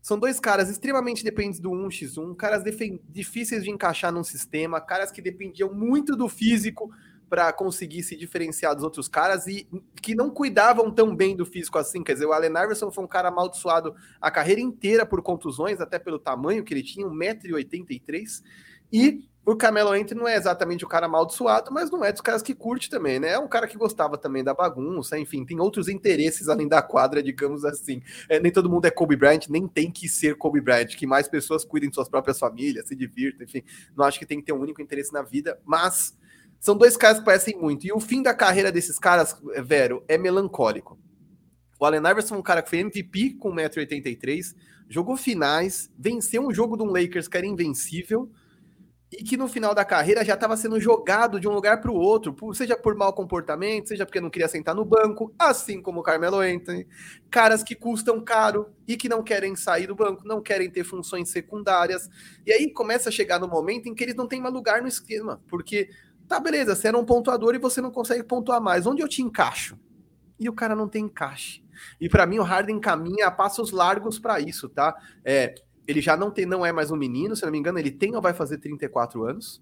São dois caras extremamente dependentes do 1x1, caras difíceis de encaixar num sistema, caras que dependiam muito do físico para conseguir se diferenciar dos outros caras e que não cuidavam tão bem do físico assim. Quer dizer, o Allen Iverson foi um cara amaldiçoado a carreira inteira por contusões, até pelo tamanho que ele tinha, 1,83m. E o Camelo Anthony não é exatamente o cara amaldiçoado, mas não é dos caras que curte também, né? É um cara que gostava também da bagunça, enfim, tem outros interesses além da quadra, digamos assim. É, nem todo mundo é Kobe Bryant, nem tem que ser Kobe Bryant, que mais pessoas cuidem de suas próprias famílias, se divirtam, enfim. Não acho que tem que ter um único interesse na vida, mas são dois caras que parecem muito. E o fim da carreira desses caras, Vero, é melancólico. O Allen Iverson é um cara que foi MVP com 1,83m, jogou finais, venceu um jogo de um Lakers que era invencível, e que no final da carreira já estava sendo jogado de um lugar para o outro, seja por mau comportamento, seja porque não queria sentar no banco, assim como o Carmelo Anthony. Caras que custam caro e que não querem sair do banco, não querem ter funções secundárias. E aí começa a chegar no momento em que eles não têm mais lugar no esquema, porque tá beleza, você era um pontuador e você não consegue pontuar mais. Onde eu te encaixo? E o cara não tem encaixe. E para mim o Harden caminha a passos largos para isso, tá? É, ele já não tem, não é mais um menino, se não me engano, ele tem ou vai fazer 34 anos.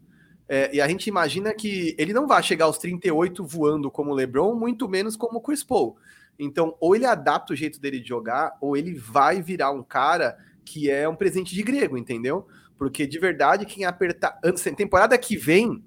É, e a gente imagina que ele não vai chegar aos 38 voando como o LeBron, muito menos como o Chris Paul. Então, ou ele adapta o jeito dele de jogar, ou ele vai virar um cara que é um presente de grego, entendeu? Porque de verdade, quem apertar. Temporada que vem,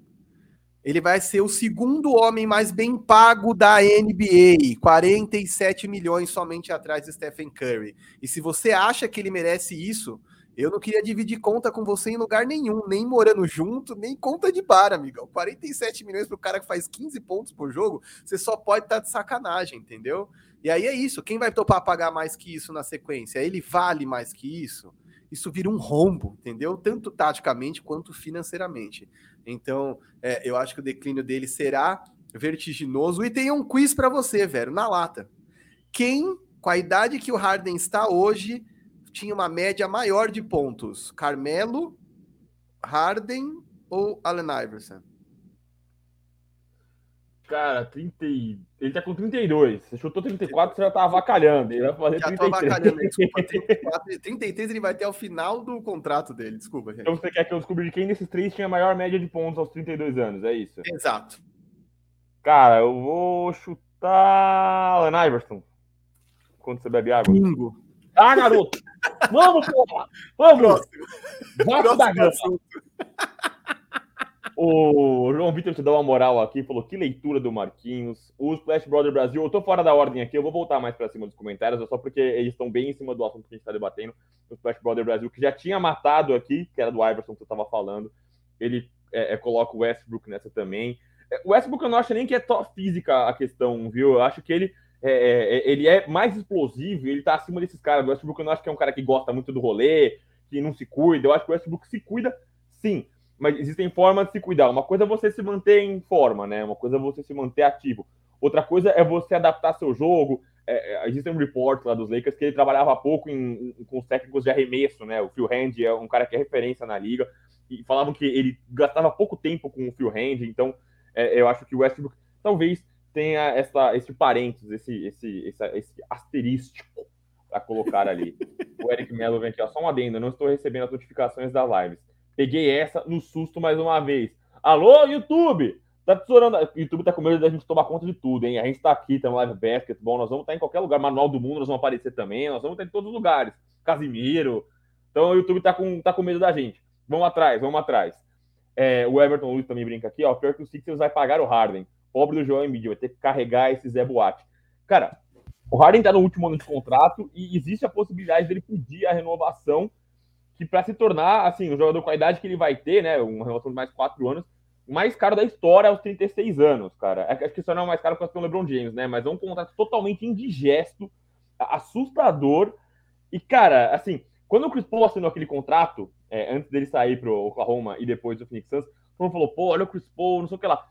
ele vai ser o segundo homem mais bem pago da NBA, 47 milhões somente atrás de Stephen Curry. E se você acha que ele merece isso, eu não queria dividir conta com você em lugar nenhum, nem morando junto, nem conta de bar, amigão. 47 milhões para o cara que faz 15 pontos por jogo, você só pode estar tá de sacanagem, entendeu? E aí é isso. Quem vai topar pagar mais que isso na sequência? Ele vale mais que isso? Isso vira um rombo, entendeu? Tanto taticamente quanto financeiramente. Então, é, eu acho que o declínio dele será vertiginoso. E tem um quiz para você, velho, na lata. Quem, com a idade que o Harden está hoje, tinha uma média maior de pontos? Carmelo, Harden ou Allen Iverson? Cara, 30 ele tá com 32. Você chutou 34, você já tá avacalhando. Ele vai fazer já 33. Tô avacalhando, desculpa. 34, 33 ele vai ter ao final do contrato dele. Desculpa, gente. Então você quer que eu descubra de quem desses três tinha a maior média de pontos aos 32 anos, é isso? Exato. Cara, eu vou chutar Allen Iverson. Quando você bebe água. Bingo. Ah, garoto! Vamos, porra! Vamos! Próximo. da grama! O João Vitor te dá uma moral aqui, falou que leitura do Marquinhos. O Splash Brother Brasil, eu tô fora da ordem aqui, eu vou voltar mais para cima dos comentários, só porque eles estão bem em cima do assunto que a gente tá debatendo. O Splash Brother Brasil, que já tinha matado aqui, que era do Iverson que eu tava falando. Ele é, é, coloca o Westbrook nessa também. É, o Westbrook eu não acho nem que é top física a questão, viu? Eu acho que ele é, é, é, ele é mais explosivo, ele tá acima desses caras. O Westbrook eu não acho que é um cara que gosta muito do rolê, que não se cuida. Eu acho que o Westbrook se cuida, sim. Mas existem formas de se cuidar. Uma coisa é você se manter em forma, né? Uma coisa é você se manter ativo. Outra coisa é você adaptar seu jogo. É, é existem um report lá dos Lakers que ele trabalhava pouco em, em, com os técnicos de arremesso, né? O Phil Hand é um cara que é referência na liga. E falavam que ele gastava pouco tempo com o Phil Hand. Então, é, eu acho que o Westbrook talvez tenha essa, esse parênteses, esse, esse, esse, esse asterístico a colocar ali. o Eric Mello vem aqui, ó, só um adendo, não estou recebendo as notificações das lives. Peguei essa no susto mais uma vez. Alô, YouTube! Tá tesourando. O YouTube tá com medo da gente tomar conta de tudo, hein? A gente tá aqui, tem live basketball, nós vamos estar tá em qualquer lugar, manual do mundo, nós vamos aparecer também, nós vamos estar em todos os lugares. Casimiro. Então o YouTube tá com, tá com medo da gente. Vamos atrás, vamos atrás. É, o Everton Luiz também brinca aqui, ó. Pior que o Sixers vai pagar o Harden. Pobre do João Embiid, vai ter que carregar esse Zé Boate. Cara, o Harden tá no último ano de contrato e existe a possibilidade dele pedir a renovação que para se tornar, assim, o jogador com a idade que ele vai ter, né, uma renovação de mais quatro anos, mais caro da história aos 36 anos, cara. É acho que isso não é mais caro que o LeBron James, né, mas é um contrato totalmente indigesto, assustador. E, cara, assim, quando o Chris Paul assinou aquele contrato, é, antes dele sair pro Oklahoma e depois do Phoenix Suns, todo mundo falou, pô, olha o Chris Paul, não sei o que lá.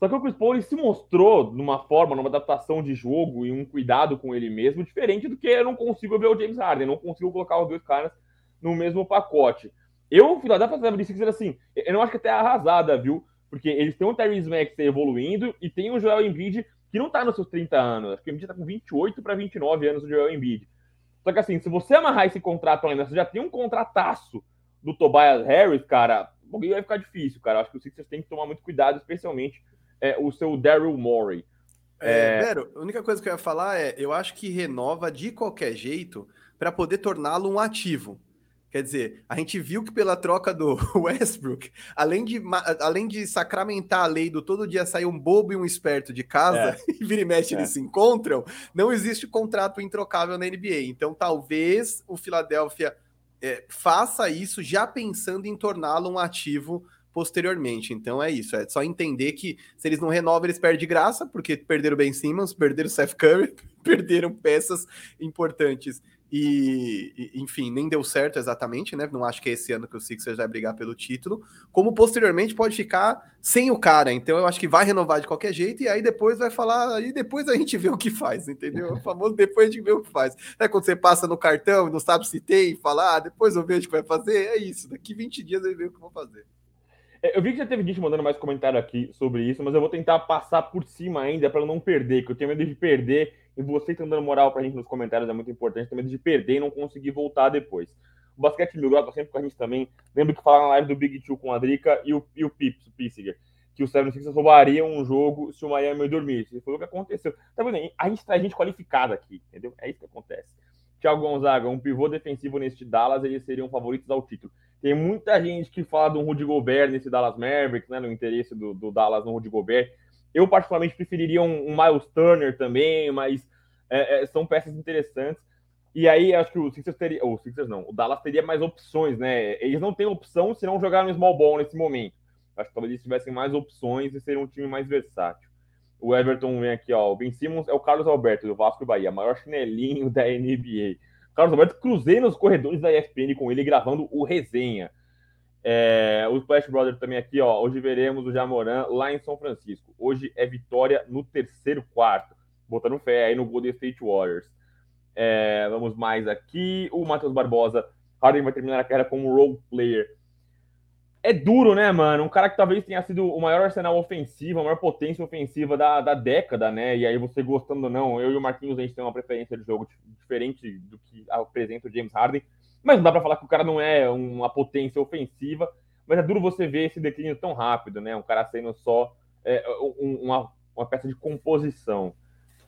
Só que o Chris Paul ele se mostrou numa forma, numa adaptação de jogo e um cuidado com ele mesmo, diferente do que eu não consigo ver o James Harden, não consigo colocar os dois caras no mesmo pacote. Eu, Philadelphia 76 assim, eu não acho que até arrasada, viu? Porque eles têm o Tyrese Maxey evoluindo e tem o Joel Embiid que não tá nos seus 30 anos. Acho que o Embiid tá com 28 para 29 anos, o Joel Embiid. Só que assim, se você amarrar esse contrato ainda, você já tem um contrataço do Tobias Harris, cara, o vai ficar difícil, cara. Acho que o Sixers tem que tomar muito cuidado, especialmente é, o seu Daryl Morey. É, é... Vero, a única coisa que eu ia falar é, eu acho que renova de qualquer jeito para poder torná-lo um ativo. Quer dizer, a gente viu que pela troca do Westbrook, além de, além de sacramentar a lei do todo dia sair um bobo e um esperto de casa, é. e vira e mexe é. eles se encontram, não existe contrato introcável na NBA. Então, talvez o Philadelphia é, faça isso já pensando em torná-lo um ativo posteriormente. Então é isso, é só entender que se eles não renovam, eles perdem de graça, porque perderam Ben Simmons, perderam Seth Curry, perderam peças importantes e, enfim, nem deu certo exatamente, né? Não acho que é esse ano que o Sixers vai brigar pelo título. Como posteriormente pode ficar sem o cara. Então eu acho que vai renovar de qualquer jeito e aí depois vai falar, aí depois a gente vê o que faz, entendeu? O famoso depois a gente vê o que faz. É quando você passa no cartão e não sabe se tem, fala, ah, depois eu vejo o que vai fazer. É isso, daqui 20 dias eu vejo o que vou fazer. É, eu vi que já teve gente mandando mais comentário aqui sobre isso, mas eu vou tentar passar por cima ainda para não perder, que eu tenho medo de perder e você tá dando moral pra gente nos comentários é muito importante, tenho medo de perder e não conseguir voltar depois. O Basquete Mil Grau tá sempre com a gente também. Lembro que falaram na live do Big Two com a Drica e o, e o Pips, o Pissiger, que o 76 roubariam um jogo se o Miami dormisse. Foi o que aconteceu. Tá vendo? A gente traz gente qualificada aqui, entendeu? É isso que acontece. Thiago Gonzaga, um pivô defensivo neste Dallas, eles seriam favoritos ao título. Tem muita gente que fala do Rudy Gobert nesse Dallas Mavericks, né, no interesse do, do Dallas no Rudy Gobert. Eu, particularmente, preferiria um, um Miles Turner também, mas é, é, são peças interessantes. E aí, acho que o Sixers teria. Ou o Sixers não, o Dallas teria mais opções, né? Eles não têm opção se não jogar no small ball nesse momento. Acho que talvez eles tivessem mais opções e seriam um time mais versátil. O Everton vem aqui, ó. O Ben Simmons é o Carlos Alberto, do Vasco Bahia, maior chinelinho da NBA. Carlos Alberto, cruzei nos corredores da ESPN com ele gravando o resenha. É, o Splash Brother também aqui, ó. Hoje veremos o Jamoran lá em São Francisco. Hoje é vitória no terceiro quarto. Botando fé aí no Golden State Warriors. É, vamos mais aqui. O Matheus Barbosa. Harden vai terminar a carreira como role player é duro, né, mano? Um cara que talvez tenha sido o maior arsenal ofensivo, a maior potência ofensiva da, da década, né? E aí você gostando ou não, eu e o Marquinhos a gente tem uma preferência de jogo diferente do que apresenta o James Harden, mas não dá para falar que o cara não é uma potência ofensiva, mas é duro você ver esse declínio tão rápido, né? Um cara sendo só é, uma, uma peça de composição.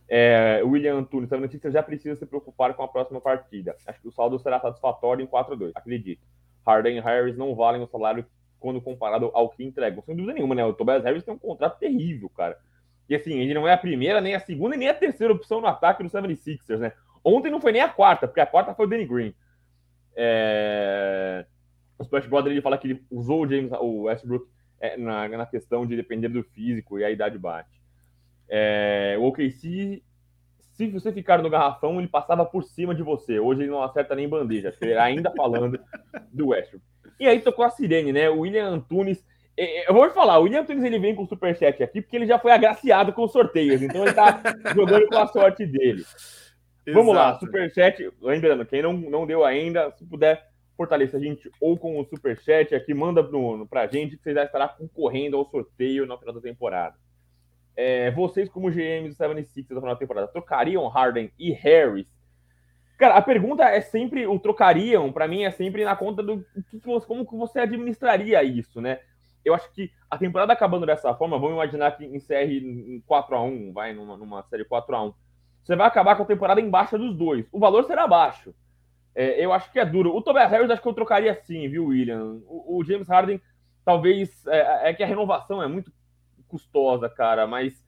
É, William Antunes, a notícia já precisa se preocupar com a próxima partida. Acho que o saldo será satisfatório em 4-2, acredito. Harden e Harris não valem o salário quando comparado ao que entregam. Sem dúvida nenhuma, né? O Tobias Harris tem um contrato terrível, cara. E assim, ele não é a primeira, nem a segunda, nem a terceira opção no ataque do 76ers, né? Ontem não foi nem a quarta, porque a quarta foi o Danny Green. É... O Splash Brother ele fala que ele usou o James, o Westbrook é, na, na questão de depender do físico e a idade bate. É... O OKC, se você ficar no garrafão, ele passava por cima de você. Hoje ele não acerta nem bandeja. Ainda falando do Westbrook. E aí tocou a sirene, né? O William Antunes. É, é, eu vou te falar, o William Antunes ele vem com o superchat aqui porque ele já foi agraciado com os sorteios, então ele tá jogando com a sorte dele. Exato. Vamos lá, superchat. Lembrando, quem não, não deu ainda, se puder fortalecer a gente ou com o superchat aqui, manda para pra gente que você já estará concorrendo ao sorteio na final da temporada. É, vocês, como GM do 76 da final da temporada, trocariam Harden e Harris? Cara, a pergunta é sempre, o trocariam, para mim, é sempre na conta do que você, como que você administraria isso, né? Eu acho que a temporada acabando dessa forma, vamos imaginar que encerre em 4x1, vai, numa, numa série 4x1. Você vai acabar com a temporada embaixo dos dois. O valor será baixo. É, eu acho que é duro. O Tobias Harris acho que eu trocaria sim, viu, William? O, o James Harden, talvez. É, é, que a renovação é muito custosa, cara, mas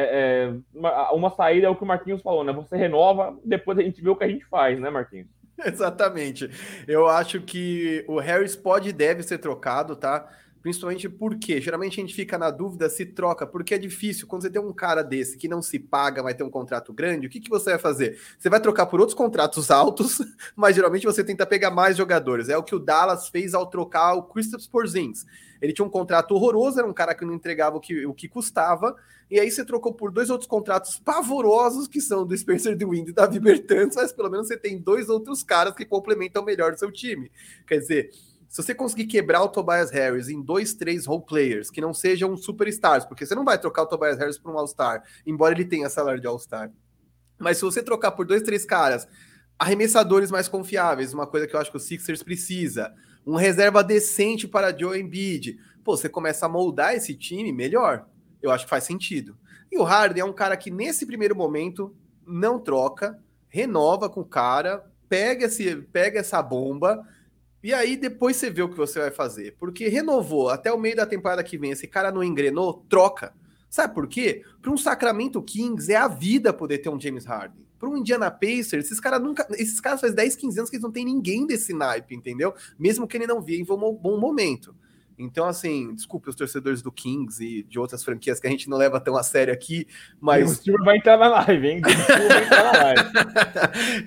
é, é, uma, uma, saída é o que o Marquinhos falou, né? Você renova, depois a gente vê o que a gente faz, né, Marquinhos? Exatamente. Eu acho que o Harris pode e deve ser trocado, tá? Principalmente porque geralmente a gente fica na dúvida se troca, porque é difícil. Quando você tem um cara desse que não se paga, vai ter um contrato grande, o que, que você vai fazer? Você vai trocar por outros contratos altos, mas geralmente você tenta pegar mais jogadores. É o que o Dallas fez ao trocar o Christopher Porzingis. Ele tinha um contrato horroroso, era um cara que não entregava o que, o que custava, e aí você trocou por dois outros contratos pavorosos, que são do Spencer DeWind e da Bertans, mas pelo menos você tem dois outros caras que complementam melhor o seu time. Quer dizer, se você conseguir quebrar o Tobias Harris em dois, três role players que não sejam superstars, porque você não vai trocar o Tobias Harris por um All-Star, embora ele tenha salário de All-Star. Mas se você trocar por dois, três caras, arremessadores mais confiáveis, uma coisa que eu acho que o Sixers precisa, um reserva decente para Joe Embiid, pô, você começa a moldar esse time melhor. Eu acho que faz sentido. E o Harden é um cara que nesse primeiro momento não troca, renova com o cara, pega, esse, pega essa bomba e aí depois você vê o que você vai fazer. Porque renovou até o meio da temporada que vem, esse cara não engrenou, troca. Sabe por quê? Para um Sacramento Kings é a vida poder ter um James Harden. Para um Indiana Pacers, esses caras nunca. Esses caras faz 10, 15 anos que eles não tem ninguém desse naipe, entendeu? Mesmo que ele não viva um bom momento. Então, assim, desculpe os torcedores do Kings e de outras franquias que a gente não leva tão a sério aqui, mas. O Silver vai entrar na live, hein? O vai entrar na live.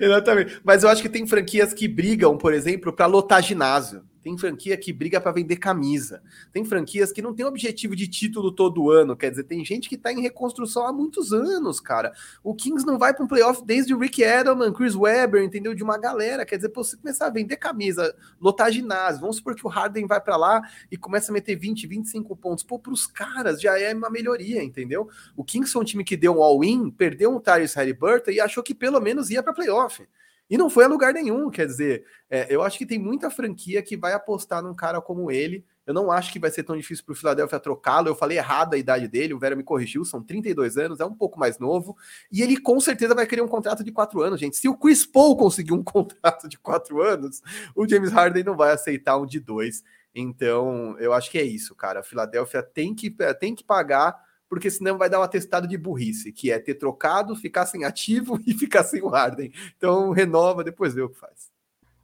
Exatamente. Mas eu acho que tem franquias que brigam, por exemplo, para lotar ginásio. Tem franquia que briga para vender camisa. Tem franquias que não tem objetivo de título todo ano. Quer dizer, tem gente que está em reconstrução há muitos anos, cara. O Kings não vai para um playoff desde o Rick Edelman, Chris Webber, entendeu? De uma galera. Quer dizer, pra você começar a vender camisa, lotar ginásio. Vamos supor que o Harden vai para lá e começa a meter 20, 25 pontos. Pô, para os caras já é uma melhoria, entendeu? O Kings foi um time que deu um all-in, perdeu um Tyrese Halliburton e achou que pelo menos ia para playoff. E não foi a lugar nenhum, quer dizer, é, eu acho que tem muita franquia que vai apostar num cara como ele. Eu não acho que vai ser tão difícil para o Philadelphia trocá-lo. Eu falei errado a idade dele, o Vera me corrigiu, são 32 anos, é um pouco mais novo. E ele com certeza vai querer um contrato de quatro anos, gente. Se o Chris Paul conseguir um contrato de quatro anos, o James Harden não vai aceitar um de dois. Então, eu acho que é isso, cara. A Filadélfia tem que, tem que pagar porque senão vai dar um atestado de burrice, que é ter trocado, ficar sem ativo e ficar sem o Harden. Então renova, depois vê o que faz.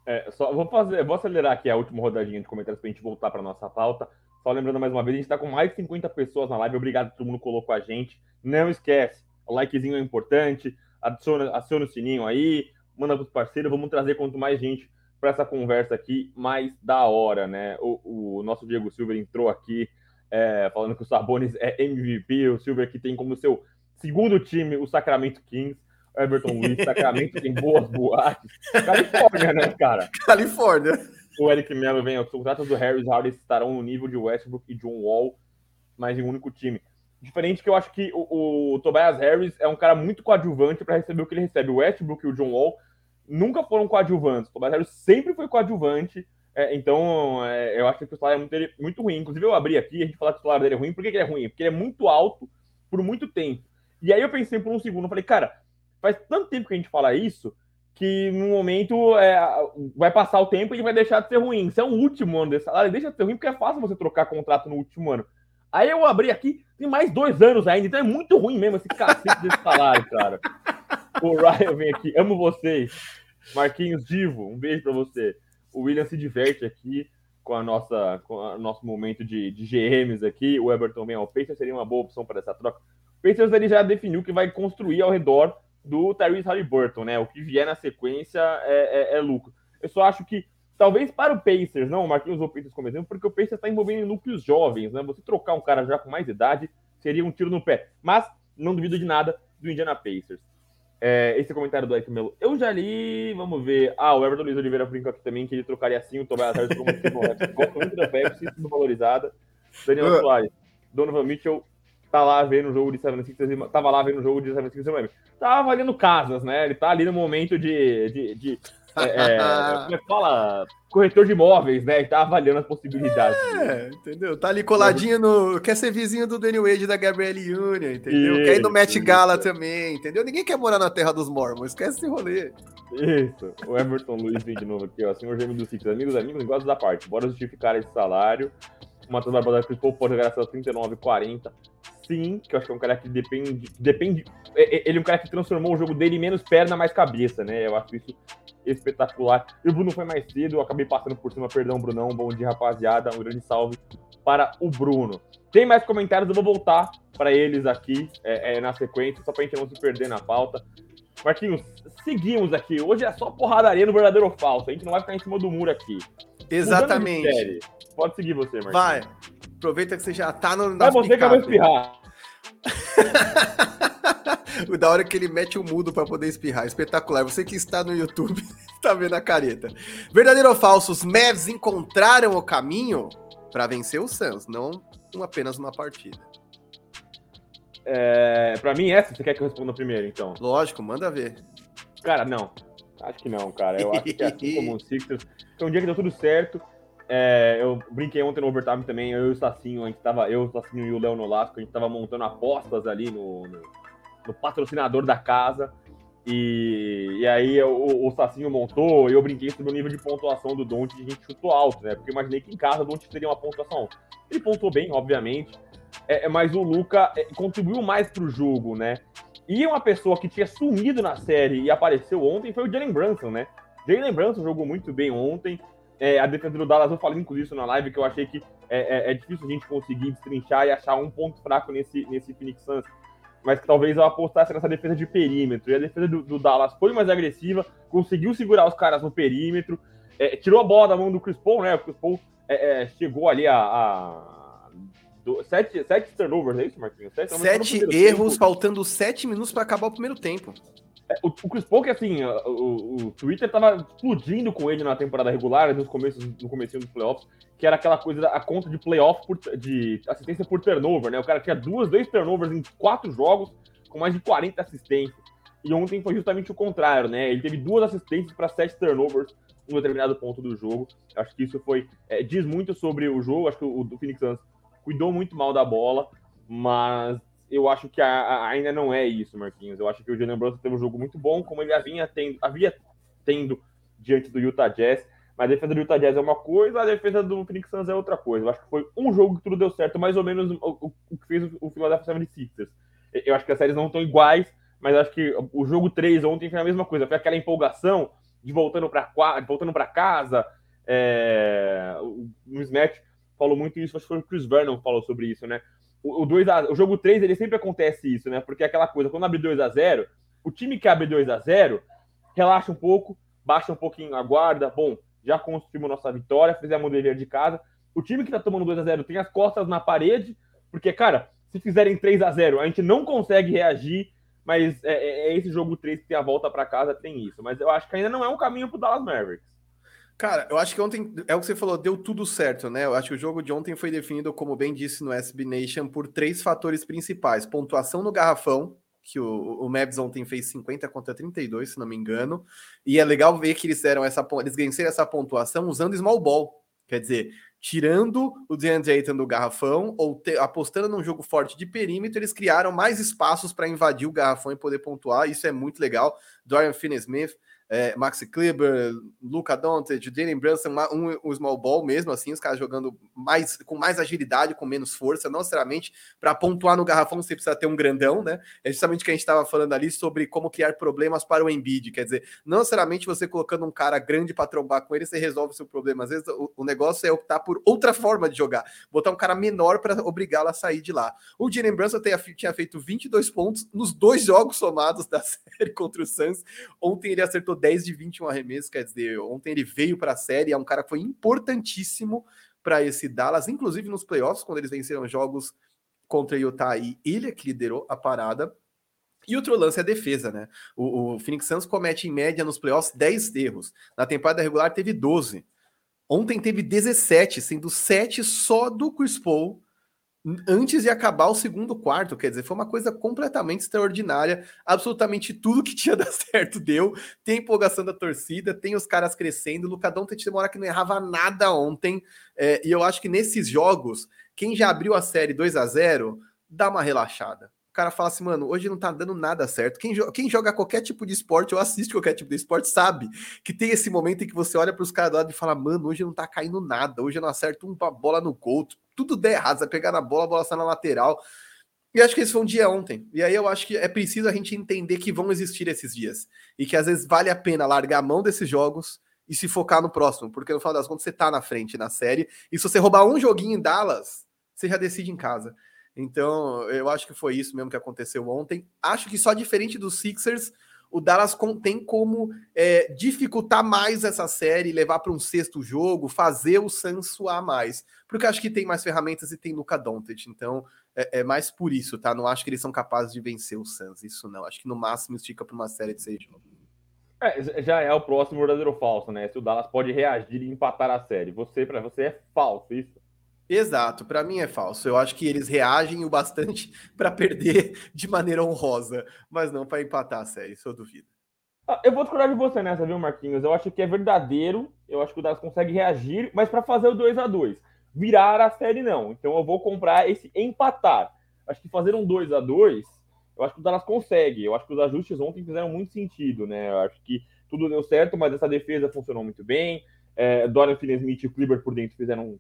É, só vou fazer, vou acelerar aqui a última rodadinha de comentários para a gente voltar para nossa pauta. Só lembrando mais uma vez, a gente está com mais de 50 pessoas na live. Obrigado todo mundo colocou a gente. Não esquece, o likezinho é importante. Adiciona, aciona o sininho aí, manda para os parceiros. Vamos trazer quanto mais gente para essa conversa aqui, mais da hora, né? O, o nosso Diego Silva entrou aqui é, falando que o Sabonis é MVP, o Silver que tem como seu segundo time o Sacramento Kings, Everton Lee, Sacramento tem boas boates. Califórnia, né, cara? Califórnia. O Eric Melo vem, os contratos do Harris Harris estarão no nível de Westbrook e John Wall, mas em um único time. Diferente que eu acho que o, o Tobias Harris é um cara muito coadjuvante para receber o que ele recebe. O Westbrook e o John Wall nunca foram coadjuvantes. O Tobias Harris sempre foi coadjuvante é, então, é, eu acho que o salário é muito, muito ruim. Inclusive, eu abri aqui, a gente fala que o salário dele é ruim. Por que, que ele é ruim? Porque ele é muito alto por muito tempo. E aí eu pensei por um segundo, eu falei, cara, faz tanto tempo que a gente fala isso, que no momento é, vai passar o tempo e vai deixar de ser ruim. Se é o último ano desse salário, deixa de ser ruim, porque é fácil você trocar contrato no último ano. Aí eu abri aqui, tem mais dois anos ainda, então é muito ruim mesmo esse cacete desse salário, cara. O Ryan vem aqui, amo vocês. Marquinhos Divo, um beijo pra você o William se diverte aqui com a nossa com o nosso momento de, de GMs aqui. O Everton vem ao Pacers seria uma boa opção para essa troca. O Pacers ele já definiu que vai construir ao redor do Tyrese Halliburton, né? O que vier na sequência é, é, é lucro. Eu só acho que talvez para o Pacers, não, o Marquinhos usou o Pacers como exemplo, porque o Pacers está envolvendo núcleos jovens, né? Você trocar um cara já com mais idade seria um tiro no pé. Mas não duvido de nada do Indiana Pacers. É, esse comentário do Eric Melo, eu já li, vamos ver. Ah, o Everton Luiz Oliveira brincou aqui também que ele trocaria assim o Tobias Harris como Gosta muito da Pepsi, tudo valorizada. Daniel uh. Soares, Donovan Mitchell tá lá vendo o jogo de 76ers, tava lá vendo o jogo de 76ers em Miami. Tava avaliando casas, né? Ele tá ali no momento de, de, de é, é, é fala? Corretor de imóveis, né? Ele tá avaliando as possibilidades. É, entendeu? Tá ali coladinho no. Quer ser vizinho do Daniel Wade da Gabrielle Union, entendeu? Isso, quer ir no Gala isso. também, entendeu? Ninguém quer morar na terra dos Mormons, esquece esse rolê. Isso. O Everton Luiz vem de novo aqui, ó. Senhor Gêmeo do Six. Amigos, amigos, negócios da parte. Bora justificar esse salário. O Matheus Barbosa Crispo pode jogar essas 39 40 sim, que eu acho que é um cara que depende. depende é, é, ele é um cara que transformou o jogo dele menos perna, mais cabeça, né? Eu acho isso espetacular. E o Bruno foi mais cedo, eu acabei passando por cima, perdão, Brunão. Bom dia, rapaziada. Um grande salve para o Bruno. Tem mais comentários, eu vou voltar para eles aqui é, é, na sequência, só para a gente não se perder na pauta. Marquinhos, seguimos aqui. Hoje é só porradaria no verdadeiro ou falso. A gente não vai ficar em cima do muro aqui. Exatamente. Pode seguir você, Marquinhos. Vai. Aproveita que você já tá no. É você que eu vou espirrar. da hora que ele mete o mudo para poder espirrar. Espetacular. Você que está no YouTube está vendo a careta. Verdadeiro ou falso? Os Mavs encontraram o caminho para vencer o Suns, não apenas uma partida. É, para mim, essa você quer que eu responda primeiro, então? Lógico, manda ver. Cara, não. Acho que não, cara. Eu acho que assim como o Sixers, foi um dia que deu tudo certo. É, eu brinquei ontem no overtime também, eu e o Sacinho, a gente tava, eu, o Sacinho e o Léo Nolasco, a gente tava montando apostas ali no, no, no patrocinador da casa. E, e aí o, o Sacinho montou e eu brinquei sobre o nível de pontuação do Don't e a gente chutou alto, né? Porque eu imaginei que em casa o Don't teria uma pontuação. Ele pontuou bem, obviamente, é, é mas o Luca é, contribuiu mais pro jogo, né? E uma pessoa que tinha sumido na série e apareceu ontem foi o Jalen Brunson, né? Jalen Brunson jogou muito bem ontem, é, a defesa do Dallas, eu falei inclusive isso na live, que eu achei que é, é, é, difícil a gente conseguir destrinchar e achar um ponto fraco nesse, nesse Phoenix Suns. Mas que talvez eu apostasse nessa defesa de perímetro. E a defesa do, do Dallas foi mais agressiva, conseguiu segurar os caras no perímetro, é, tirou a bola da mão do Chris Paul, né? O Chris Paul chegou ali a, a do, sete, sete turnovers, é isso, Marquinhos? Sete, sete erros, tempo. faltando sete minutos para acabar o primeiro tempo. É, o, o Chris Paul, que assim, o, o, Twitter tava explodindo com ele na temporada regular, nos começos, no começo dos playoffs, que era aquela coisa da a conta de playoff por, de assistência por turnover, né? O cara tinha duas, dois turnovers em quatro jogos, com mais de 40 assistências. E ontem foi justamente o contrário, né? Ele teve duas assistências para sete turnovers em um determinado ponto do jogo. Acho que isso foi. É, diz muito sobre o jogo. Acho que o, o Phoenix Suns cuidou muito mal da bola, mas eu acho que a, a, ainda não é isso, Marquinhos. Eu acho que o Jalen Brunson teve um jogo muito bom, como ele havia tendo, havia tendo diante do Utah Jazz. Mas a defesa do Utah Jazz é uma coisa, a defesa do Phoenix Suns é outra coisa. Eu acho que foi um jogo que tudo deu certo, mais ou menos o, o que fez o, Philadelphia 76ers. Eu acho que as séries não estão iguais, mas acho que o jogo 3 ontem foi a mesma coisa. Foi aquela empolgação de voltando para voltando casa. É... O Smash falou muito isso, acho que foi o Chris Vernon que falou sobre isso, né? o, o, 2 a, o jogo 3 ele sempre acontece isso, né? Porque é aquela coisa, quando abre 2 a 0 o time que abre 2 a 0 relaxa um pouco, baixa um pouquinho a guarda, bom, já construímos nossa vitória, fizemos o dever de casa. O time que tá tomando 2 a 0 tem as costas na parede, porque, cara, se fizerem 3 a 0 a gente não consegue reagir, mas é, é, é esse jogo 3 que tem a volta para casa, tem isso. Mas eu acho que ainda não é um caminho pro Dallas Mavericks. Cara, eu acho que ontem, é o que você falou, deu tudo certo, né? Eu acho que o jogo de ontem foi definido, como bem disse no SB Nation, por três fatores principais: pontuação no garrafão, que o, o Mavs ontem fez 50 contra 32, se não me engano, e é legal ver que eles deram essa eles venceram essa pontuação usando small ball. Quer dizer, tirando o DeAndre Ayton do garrafão ou te, apostando num jogo forte de perímetro, eles criaram mais espaços para invadir o garrafão e poder pontuar. Isso é muito legal. Dorian Finney-Smith é, Maxi Kleber, Luca Doncic, Jalen Brunson, um, um small ball mesmo, assim, os caras jogando mais com mais agilidade, com menos força, não necessariamente para pontuar no garrafão você precisa ter um grandão, né? É justamente o que a gente estava falando ali sobre como criar problemas para o Embiid, quer dizer, não necessariamente você colocando um cara grande para trombar com ele, você resolve o seu problema. Às vezes o, o negócio é optar por outra forma de jogar, botar um cara menor para obrigá-lo a sair de lá. O Jalen Brunson tinha, tinha feito 22 pontos nos dois jogos somados da série contra o Suns. Ontem ele acertou 10 de 21 arremessos, quer dizer, ontem ele veio para a série, é um cara que foi importantíssimo para esse Dallas, inclusive nos playoffs, quando eles venceram jogos contra Utah e ele é que liderou a parada. E outro lance é a defesa, né? O, o Phoenix Suns comete em média nos playoffs 10 erros. Na temporada regular teve 12. Ontem teve 17, sendo 7 só do Chris Paul antes de acabar o segundo quarto. Quer dizer, foi uma coisa completamente extraordinária. Absolutamente tudo que tinha dado certo deu. Tem empolgação da torcida, tem os caras crescendo. O Lucadão tem uma hora que não errava nada ontem. É, e eu acho que nesses jogos, quem já abriu a série 2 a 0 dá uma relaxada cara fala assim, mano, hoje não tá dando nada certo. Quem, jo quem joga qualquer tipo de esporte ou assiste qualquer tipo de esporte sabe que tem esse momento em que você olha para os caras do lado e fala, mano, hoje não tá caindo nada, hoje eu não acerto uma bola no gol, tudo der errado, você pegar na bola, a bola sai na lateral. E acho que esse foi um dia ontem. E aí eu acho que é preciso a gente entender que vão existir esses dias. E que às vezes vale a pena largar a mão desses jogos e se focar no próximo. Porque no final das contas você tá na frente na série. E se você roubar um joguinho em Dallas, você já decide em casa. Então, eu acho que foi isso mesmo que aconteceu ontem. Acho que só diferente dos Sixers, o Dallas tem como é, dificultar mais essa série, levar para um sexto jogo, fazer o Suns suar mais. Porque acho que tem mais ferramentas e tem Luca Doncic. Então, é, é, mais por isso, tá? Não acho que eles são capazes de vencer o Suns. Isso não. Acho que no máximo estica para uma série de seis jogos. É, já é o próximo verdadeiro falso, né? Se o Dallas pode reagir e empatar a série. Você, para você, é falso isso. Exato, para mim é falso. Eu acho que eles reagem o bastante para perder de maneira honrosa, mas não para empatar a série, isso eu duvido. Ah, eu vou discordar de você nessa, viu, Marquinhos? Eu acho que é verdadeiro, eu acho que o Dallas consegue reagir, mas para fazer o 2 a 2 Virar a série, não. Então eu vou comprar esse empatar. Acho que fazer um 2 a 2 eu acho que o Dallas consegue. Eu acho que os ajustes ontem fizeram muito sentido, né? Eu acho que tudo deu certo, mas essa defesa funcionou muito bem. É, Dorian Finney-Smith e o Kleber por dentro fizeram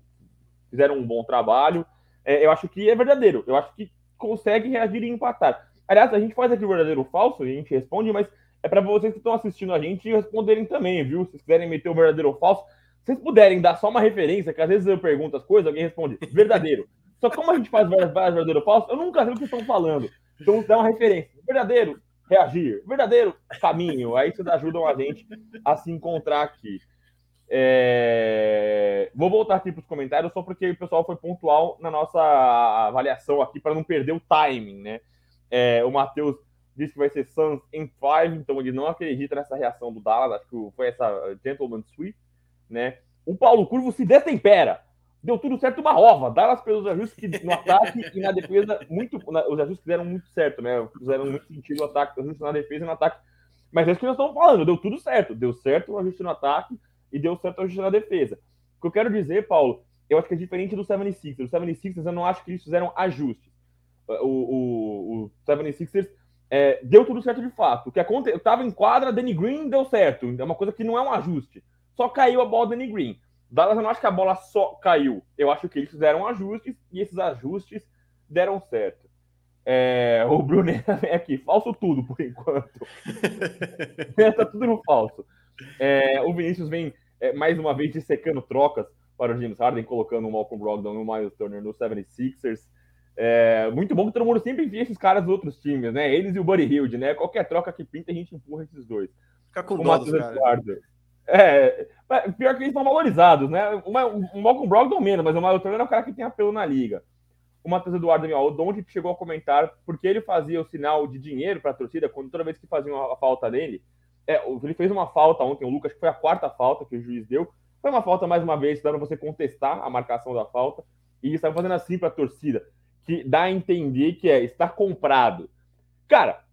fizeram um bom trabalho. É, eu acho que é verdadeiro. Eu acho que consegue reagir e empatar. Aliás, a gente faz aqui o verdadeiro ou falso, e a gente responde, mas é para vocês que estão assistindo a gente responderem também, viu? Se vocês quiserem meter o verdadeiro ou falso, se vocês puderem dar só uma referência, que às vezes eu pergunto as coisas, alguém responde verdadeiro. Só que como a gente faz várias, verdadeiro ou falso, eu nunca sei o que estão falando. Então dá uma referência. Verdadeiro, reagir. Verdadeiro, caminho. Aí vocês ajudam a gente a se encontrar aqui. É... Vou voltar aqui para os comentários só porque o pessoal foi pontual na nossa avaliação aqui para não perder o timing, né? É, o Matheus disse que vai ser Suns em 5, então ele não acredita nessa reação do Dallas, acho que foi essa gentleman sweep, né? O Paulo Curvo se destempera. Deu tudo certo uma ova. Dallas pelos ajustes no ataque e na defesa, muito, os ajustes deram muito certo, né? Fizeram muito sentido o ataque, ajustes na defesa e no ataque. Mas é isso que nós estamos falando, deu tudo certo. Deu certo o ajuste no ataque, e deu certo ajuste na defesa. O que eu quero dizer, Paulo, eu acho que é diferente do 76ers. O 76ers eu não acho que eles fizeram ajustes. O, o, o 76ers é, deu tudo certo de fato. O que aconteceu? Eu tava em quadra, Danny Green deu certo. É uma coisa que não é um ajuste. Só caiu a bola do Danny Green. Dallas eu não acho que a bola só caiu. Eu acho que eles fizeram ajustes e esses ajustes deram certo. É, o Brunera vem aqui, falso tudo por enquanto. tá tudo no falso. É, o Vinícius vem é, mais uma vez dissecando trocas para o James Harden, colocando o Malcolm Brogdon e o Miles Turner no 76ers. É, muito bom que todo mundo sempre envia esses caras dos outros times, né? Eles e o Buddy Hilde, né? Qualquer troca que pinta, a gente empurra esses dois. Fica com o dó dos É, pior que eles estão valorizados, né? O, o Malcolm Brogdon menos, mas o Miles Turner é o cara que tem apelo na liga. O Matheus Eduardo o Doncic chegou a comentar porque ele fazia o sinal de dinheiro para a torcida quando toda vez que faziam a falta dele, é, ele fez uma falta ontem, o Lucas, que foi a quarta falta que o juiz deu. Foi uma falta, mais uma vez, para você contestar a marcação da falta. E estava fazendo assim para a torcida, que dá a entender que é estar comprado. Cara,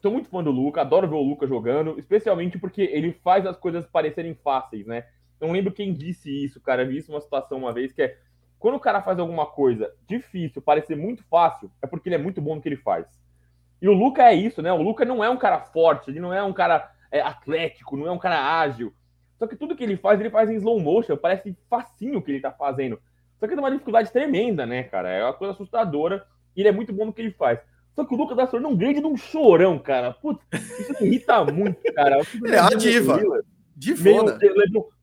sou muito fã do Lucas, adoro ver o Lucas jogando, especialmente porque ele faz as coisas parecerem fáceis, né? Não lembro quem disse isso, cara. Eu vi isso uma situação uma vez que é quando o cara faz alguma coisa difícil, parecer muito fácil, é porque ele é muito bom no que ele faz. E o Lucas é isso, né? O Lucas não é um cara forte, ele não é um cara é, atlético, não é um cara ágil. Só que tudo que ele faz, ele faz em slow motion, parece facinho o que ele tá fazendo. Só que tem uma dificuldade tremenda, né, cara? É uma coisa assustadora. E ele é muito bom no que ele faz. Só que o Lucas da não ganha de um chorão, cara. Putz, isso me irrita muito, cara. Ele é a diva. De foda.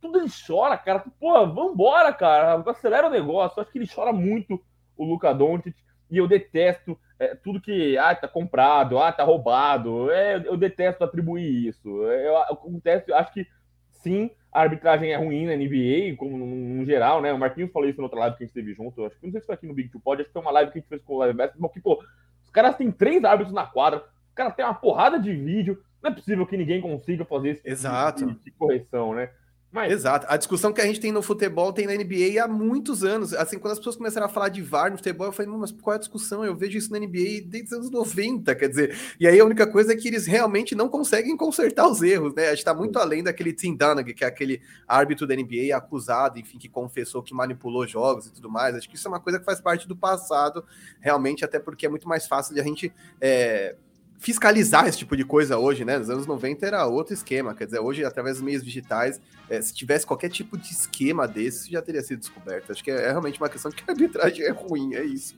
Tudo ele chora, cara. Pô, vambora, cara. Acelera o negócio. Eu acho que ele chora muito, o Luca Doncic. E eu detesto é, tudo que ah, tá comprado, ah, tá roubado. É, eu detesto atribuir isso. Eu, eu, eu acho que sim, a arbitragem é ruim na NBA, como no, no, geral, né? O Marquinhos falou isso na outra live que a gente teve junto. Acho que não sei se foi aqui no Big Two Pod, acho que foi uma live que a gente fez com o Live Basketball, que, pô, os caras têm três árbitros na quadra, os caras têm uma porrada de vídeo. Não é possível que ninguém consiga fazer esse Exato. Tipo de, de correção, né? Mas... Exato. A discussão que a gente tem no futebol tem na NBA há muitos anos. Assim, quando as pessoas começaram a falar de VAR no futebol, eu falei, mas qual é a discussão? Eu vejo isso na NBA desde os anos 90, quer dizer. E aí a única coisa é que eles realmente não conseguem consertar os erros, né? A gente está muito além daquele Tim Dunning, que é aquele árbitro da NBA acusado, enfim, que confessou que manipulou jogos e tudo mais. Acho que isso é uma coisa que faz parte do passado, realmente, até porque é muito mais fácil de a gente. É fiscalizar esse tipo de coisa hoje, né? Nos anos 90 era outro esquema, quer dizer, hoje, através dos meios digitais, é, se tivesse qualquer tipo de esquema desse, já teria sido descoberto. Acho que é, é realmente uma questão de que a arbitragem é ruim, é isso.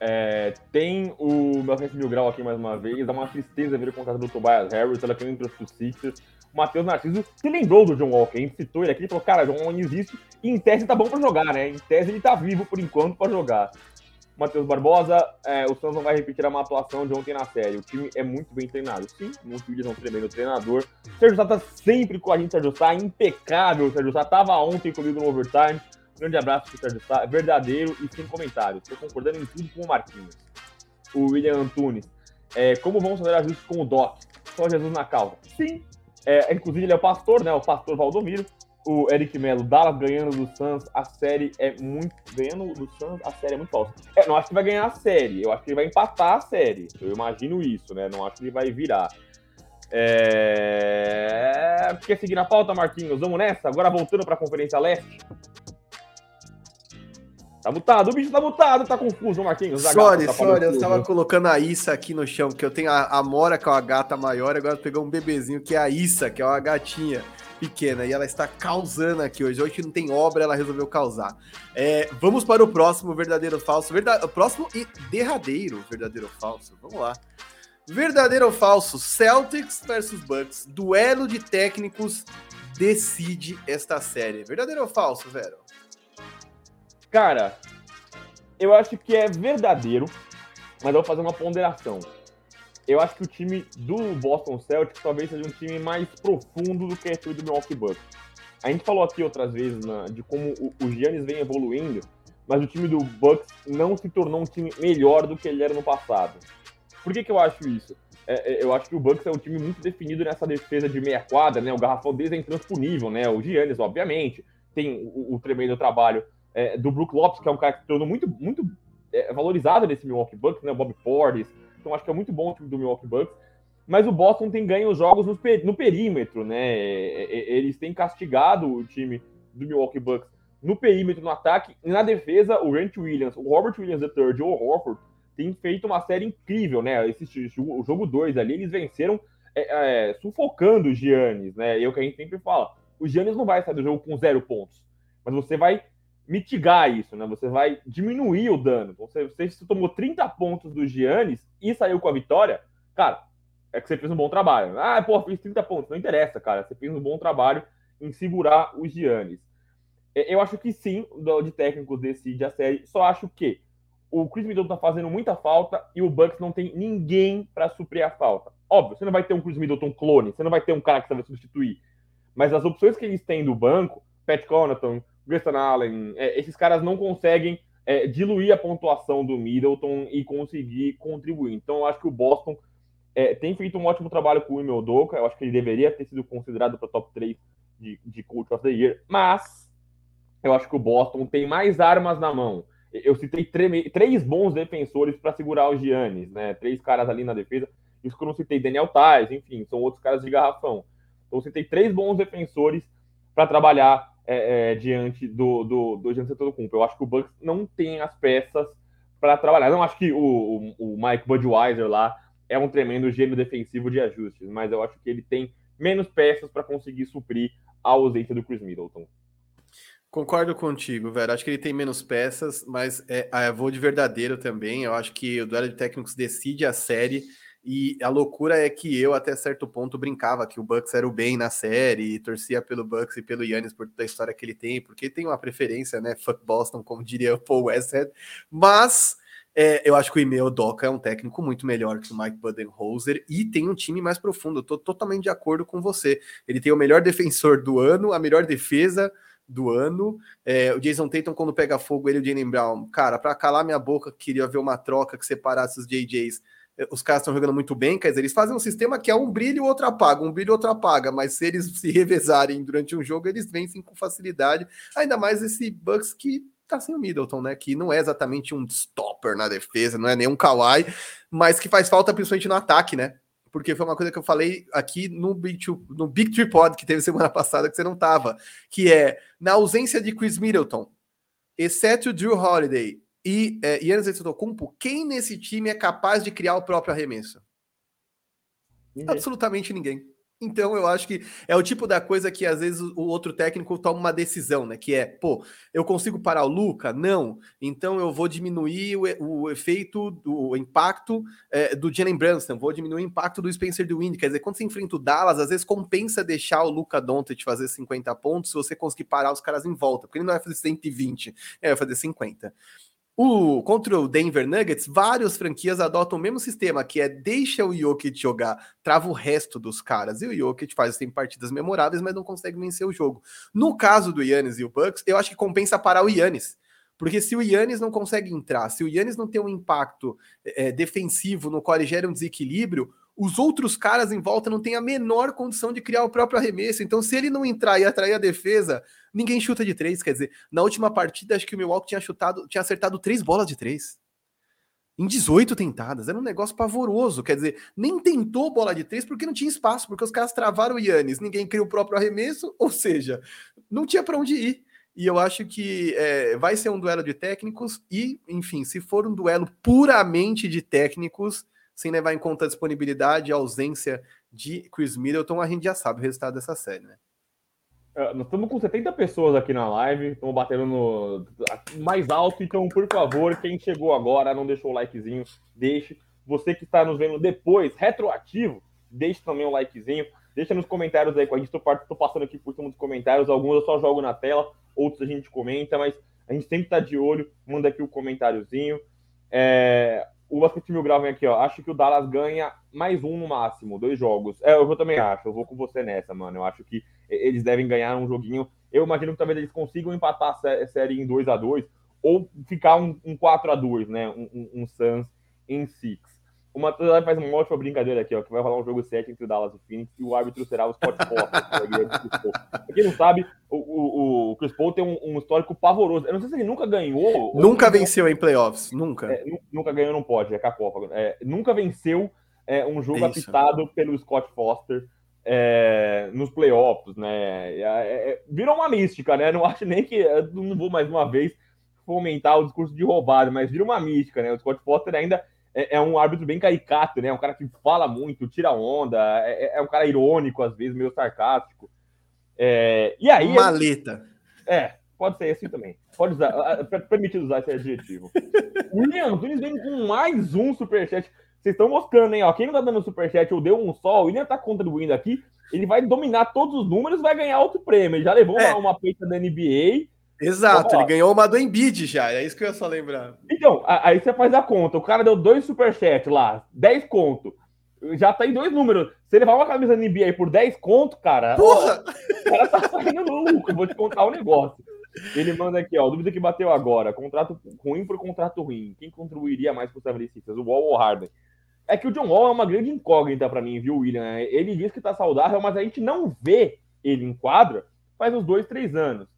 É, tem o meu Mil Grau aqui mais uma vez, dá uma tristeza ver o contrato do Tobias Harris, ela tem entre os Sixers. O Matheus Narciso se lembrou do John Walker, gente citou ele aqui e falou: cara, John Walker existe e em tese tá bom pra jogar, né? Em tese ele tá vivo por enquanto pra jogar. Matheus Barbosa, é, o Santos não vai repetir a atuação de ontem na série. O time é muito bem treinado. Sim, muitos vídeos são tremendo treinador. Sérgio Sá tá sempre com a gente, Sérgio Sá, impecável. Sérgio Sá tava ontem comigo no overtime. Grande abraço pro Sérgio Sá, verdadeiro e sem comentários. Estou concordando em tudo com o Marquinhos. O William Antunes. É, como vamos fazer ajustes com o Doc? Só Jesus na causa. Sim. É, inclusive, ele é o pastor, né? O pastor Valdomiro o Eric Melo, Dallas ganhando do Suns, a série é muito. Ganhando do Suns, a série é muito falsa. É, não acho que vai ganhar a série, eu acho que ele vai empatar a série. Eu imagino isso, né? Não acho que ele vai virar. É... Quer seguir na pauta, Marquinhos? Vamos nessa? Agora voltando para a Conferência Leste. Tá mutado, o bicho tá mutado, tá confuso, Marquinhos. Sorry, tá sorry, eu tava colocando a Issa aqui no chão, porque eu tenho a, a Mora, que é uma gata maior, agora pegou um bebezinho que é a Issa, que é uma gatinha pequena e ela está causando aqui hoje. Hoje não tem obra, ela resolveu causar. É, vamos para o próximo verdadeiro ou falso. Verdade, próximo e derradeiro verdadeiro ou falso. Vamos lá. Verdadeiro ou falso? Celtics versus Bucks. Duelo de técnicos decide esta série. Verdadeiro ou falso, Vero? Cara, eu acho que é verdadeiro, mas eu vou fazer uma ponderação eu acho que o time do Boston Celtics talvez seja um time mais profundo do que o time do Milwaukee Bucks. A gente falou aqui outras vezes na, de como o, o Giannis vem evoluindo, mas o time do Bucks não se tornou um time melhor do que ele era no passado. Por que, que eu acho isso? É, é, eu acho que o Bucks é um time muito definido nessa defesa de meia quadra, né? O garrafão deles é intransponível, né? O Giannis, obviamente, tem o, o tremendo trabalho é, do Brook Lopes, que é um cara que tornou muito, muito é, valorizado nesse Milwaukee Bucks, né? O Bob Portis, então acho que é muito bom o time do Milwaukee Bucks. Mas o Boston tem ganho os jogos no, no perímetro, né? Eles têm castigado o time do Milwaukee Bucks no perímetro, no ataque, e na defesa, o Grant Williams, o Robert Williams III e o Horford têm feito uma série incrível, né? Esse, o jogo 2 ali, eles venceram é, é, sufocando o Giannis, né? E é o que a gente sempre fala. O Giannis não vai sair do jogo com zero pontos, mas você vai mitigar isso, né? Você vai diminuir o dano. Então, você, você tomou 30 pontos do Giannis e saiu com a vitória, cara, é que você fez um bom trabalho. Ah, pô, fiz 30 pontos. Não interessa, cara. Você fez um bom trabalho em segurar os Giannis. É, eu acho que sim, de técnicos decide a série. Só acho que o Chris Middleton tá fazendo muita falta e o Bucks não tem ninguém para suprir a falta. Óbvio, você não vai ter um Chris Middleton clone, você não vai ter um cara que você vai substituir. Mas as opções que eles têm do banco, Pat Connaughton, Grayson Allen, é, esses caras não conseguem é, diluir a pontuação do Middleton e conseguir contribuir. Então, eu acho que o Boston é, tem feito um ótimo trabalho com o Ime Odoka. Eu acho que ele deveria ter sido considerado para top 3 de, de Coach of the Year. Mas eu acho que o Boston tem mais armas na mão. Eu citei três bons defensores para segurar o Giannis, né? Três caras ali na defesa. Isso que eu não citei Daniel Tais, enfim, são outros caras de garrafão. Então, eu citei três bons defensores para trabalhar é, é, diante do, do, do Giannis Antetokounmpo. Eu acho que o Bucks não tem as peças para trabalhar. Não acho que o, o, o, Mike Budweiser lá é um tremendo gênio defensivo de ajustes, mas eu acho que ele tem menos peças para conseguir suprir a ausência do Chris Middleton. Concordo contigo, velho. Acho que ele tem menos peças, mas é, é, vou de verdadeiro também. Eu acho que o duelo de técnicos decide a série e a loucura é que eu, até certo ponto, brincava que o Bucks era o bem na série, e torcia pelo Bucks e pelo Yannis por toda a história que ele tem, porque tem uma preferência, né? Fuck Boston, como diria o Paul Westhead. Mas é, eu acho que o Imeo Doca é um técnico muito melhor que o Mike Budenholzer e tem um time mais profundo. Tô totalmente de acordo com você. Ele tem o melhor defensor do ano, a melhor defesa do ano. É, o Jason Tatum, quando pega fogo, ele e o Jalen Brown, cara, para calar minha boca, queria ver uma troca que separasse os JJs os caras estão jogando muito bem, quer dizer, eles fazem um sistema que é um brilho e outro apaga, um brilho e outro apaga, mas se eles se revezarem durante um jogo, eles vencem com facilidade, ainda mais esse Bucks que tá sem o Middleton, né, que não é exatamente um stopper na defesa, não é nem um Kawhi, mas que faz falta principalmente no ataque, né, porque foi uma coisa que eu falei aqui no Big, Two, no Big Tree Pod que teve semana passada que você não tava, que é, na ausência de Chris Middleton, exceto Drew Holiday e é, Yannis Antetokounmpo, quem nesse time é capaz de criar o próprio arremesso? Absolutamente ninguém. Então eu acho que é o tipo da coisa que às vezes o outro técnico toma uma decisão, né? Que é, pô, eu consigo parar o Luca? Não. Então eu vou diminuir o, o efeito, do, o impacto é, do Jalen Brunson, vou diminuir o impacto do Spencer DeWind. Quer dizer, quando você enfrenta o Dallas, às vezes compensa deixar o Luca Doncic fazer 50 pontos se você conseguir parar os caras em volta, porque ele não vai fazer 120, ele vai fazer 50. O, contra o Denver Nuggets, várias franquias adotam o mesmo sistema, que é deixa o Jokic jogar, trava o resto dos caras. E o Jokic faz assim, partidas memoráveis, mas não consegue vencer o jogo. No caso do Yannis e o Bucks, eu acho que compensa parar o Yannis. Porque se o Yannis não consegue entrar, se o Yannis não tem um impacto é, defensivo no qual ele gera um desequilíbrio, os outros caras em volta não têm a menor condição de criar o próprio arremesso. Então, se ele não entrar e atrair a defesa, ninguém chuta de três. Quer dizer, na última partida, acho que o Milwaukee tinha chutado, tinha acertado três bolas de três. Em 18 tentadas. Era um negócio pavoroso. Quer dizer, nem tentou bola de três porque não tinha espaço, porque os caras travaram o Yannis, ninguém criou o próprio arremesso, ou seja, não tinha para onde ir. E eu acho que é, vai ser um duelo de técnicos, e, enfim, se for um duelo puramente de técnicos, sem levar em conta a disponibilidade e a ausência de Chris Middleton, a gente já sabe o resultado dessa série, né? Uh, nós estamos com 70 pessoas aqui na live, estamos batendo no mais alto, então, por favor, quem chegou agora, não deixou o likezinho, deixe. Você que está nos vendo depois, retroativo, deixe também o likezinho. Deixa nos comentários aí com a gente. Estou passando aqui por cima dos comentários. Alguns eu só jogo na tela, outros a gente comenta, mas a gente sempre está de olho. Manda aqui o um comentáriozinho. É, o Basquete Mil Grau vem aqui, ó. Acho que o Dallas ganha mais um no máximo, dois jogos. É, eu também acho. Eu vou com você nessa, mano. Eu acho que eles devem ganhar um joguinho. Eu imagino que talvez eles consigam empatar a série em 2 a 2 ou ficar um, um 4 a 2 né? Um, um, um Suns em 6. O Matheus faz uma ótima brincadeira aqui, ó, que vai rolar um jogo 7 entre o Dallas e o Phoenix e o árbitro será o Scott Foster. pra quem não sabe, o, o, o Chris Paul tem um, um, histórico pavoroso. Eu não sei se ele nunca ganhou. Nunca venceu em playoffs, nunca. É, nunca ganhou, não pode, é Cacopa. É, nunca venceu é, um jogo Isso. apitado pelo Scott Foster é, nos playoffs, né? É, é, virou uma mística, né? Não acho nem que. Não vou mais uma vez fomentar o discurso de roubada, mas vira uma mística, né? O Scott Foster ainda é, é, um árbitro bem caricato, né? Um cara que fala muito, tira onda, é, é, é um cara irônico, às vezes, meio sarcástico. É, e aí. Maleta. É, pode ser assim também. Pode usar, permitido usar esse adjetivo. William Antunes vem com mais um superchat. Vocês estão mostrando, hein? Ó, quem não tá dando superchat ou deu um só, o William tá contribuindo aqui. Ele vai dominar todos os números vai ganhar outro prêmio. Ele já levou é. uma, uma peita da NBA Exato, ele ganhou uma do Embiid já, é isso que eu ia só lembrar. Então, aí você faz a conta, o cara deu dois superchats lá, 10 conto, já tá em dois números. Se levar uma camisa da NBA por 10 conto, cara, Porra! Ó, o cara tá saindo no lucro, vou te contar o um negócio. Ele manda aqui, ó, dúvida que bateu agora, contrato ruim por contrato ruim, quem contribuiria mais para os 76 o Wall ou o Harden? É que o John Wall é uma grande incógnita para mim, viu, William? Ele diz que tá saudável, mas a gente não vê ele em quadra faz uns dois, três anos.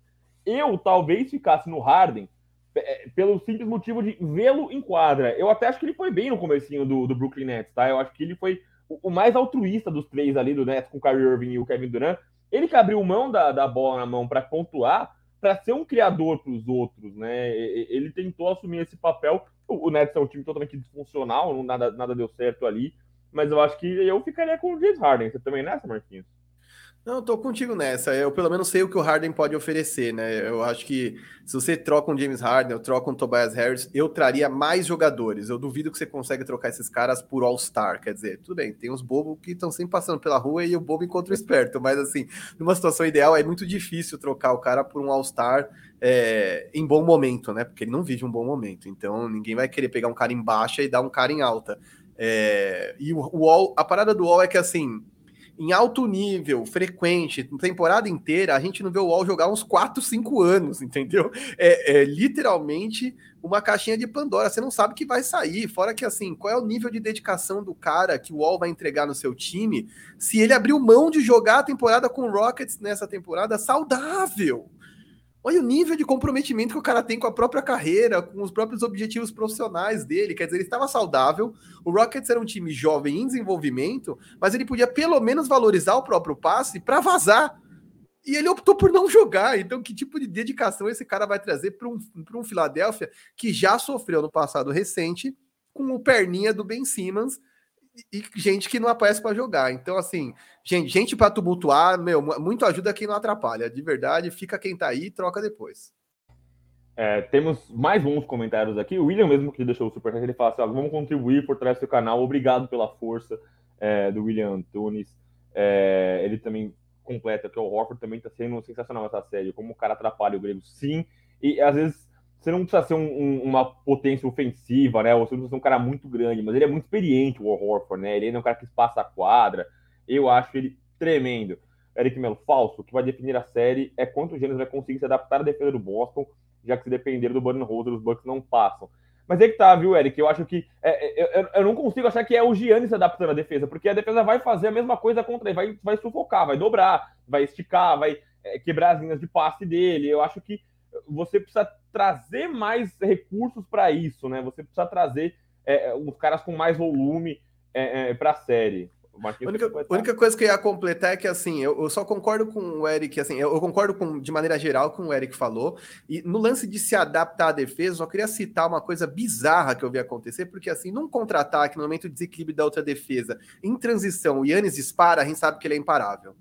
Eu talvez ficasse no Harden é, pelo simples motivo de vê-lo em quadra. Eu até acho que ele foi bem no comecinho do, do Brooklyn Nets, tá? Eu acho que ele foi o, mais altruísta dos três ali do Nets, com o Kyrie Irving e o Kevin Durant. Ele que abriu mão da, da bola na mão para pontuar, para ser um criador para os outros, né? Ele tentou assumir esse papel. O, o Nets é um time totalmente disfuncional, nada, nada deu certo ali. Mas eu acho que eu ficaria com o James Harden. Você também nessa, Marquinhos? Não, tô contigo nessa. Eu pelo menos sei o que o Harden pode oferecer, né? Eu acho que se você troca um James Harden, eu troco um Tobias Harris, eu traria mais jogadores. Eu duvido que você consegue trocar esses caras por All-Star. Quer dizer, tudo bem, tem uns bobos que estão sempre passando pela rua e o bobo encontra o esperto. Mas assim, numa situação ideal, é muito difícil trocar o cara por um All-Star é, em bom momento, né? Porque ele não vive um bom momento. Então ninguém vai querer pegar um cara em baixa e dar um cara em alta. É, e o, o a parada do Wall é que assim em alto nível, frequente, temporada inteira, a gente não vê o UOL jogar uns 4, 5 anos, entendeu? É, é, literalmente uma caixinha de Pandora. Você não sabe que vai sair. Fora que, assim, qual é o nível de dedicação do cara que o UOL vai entregar no seu time se ele abriu mão de jogar a temporada com o Rockets nessa temporada saudável? Olha o nível de comprometimento que o cara tem com a própria carreira, com os próprios objetivos profissionais dele. Quer dizer, ele estava saudável. O Rockets era um time jovem em desenvolvimento, mas ele podia pelo menos valorizar o próprio passe para vazar. E ele optou por não jogar. Então, que tipo de dedicação esse cara vai trazer para um, um Philadelphia que já sofreu no passado recente com o perninha do Ben Simmons e gente que não aparece para jogar. Então, assim, gente, gente para tumultuar, meu, muito ajuda quem não atrapalha. De verdade, fica quem tá aí, troca depois. É, temos mais bons comentários aqui. O William mesmo que deixou o superchat, ele fala assim: ó, vamos contribuir por trás do canal. Obrigado pela força é, do William Antunes. É, ele também completa que o Horford também está sendo sensacional essa série. Como o cara atrapalha o Grego, sim. E às vezes você não precisa ser um, um, uma potência ofensiva, né? Você não precisa ser um cara muito grande, mas ele é muito experiente, o Horford, né? Ele é um cara que espaça a quadra. Eu acho ele tremendo. Eric Melo, falso. O que vai definir a série é quanto o Gênesis vai conseguir se adaptar à defesa do Boston, já que se depender do Rose, os Bucks não passam. Mas é que tá, viu, Eric? Eu acho que. É, é, eu, eu, não consigo achar que é o Giannis se adaptando à defesa, porque a defesa vai fazer a mesma coisa contra ele, vai, vai sufocar, vai dobrar, vai esticar, vai é, quebrar as linhas de passe dele. Eu acho que você precisa trazer mais recursos para isso, né? Você precisa trazer é, os é, caras com mais volume é, é, para a série. A única, única, coisa que eu ia completar é que assim, eu, eu, só concordo com o Eric, assim, eu, eu, concordo com, de maneira geral com o Eric falou, e no lance de se adaptar à defesa, eu só queria citar uma coisa bizarra que eu vi acontecer, porque assim, num contra-ataque, no momento de desequilíbrio da outra defesa, em transição, o Yannis dispara, a gente sabe que ele é imparável.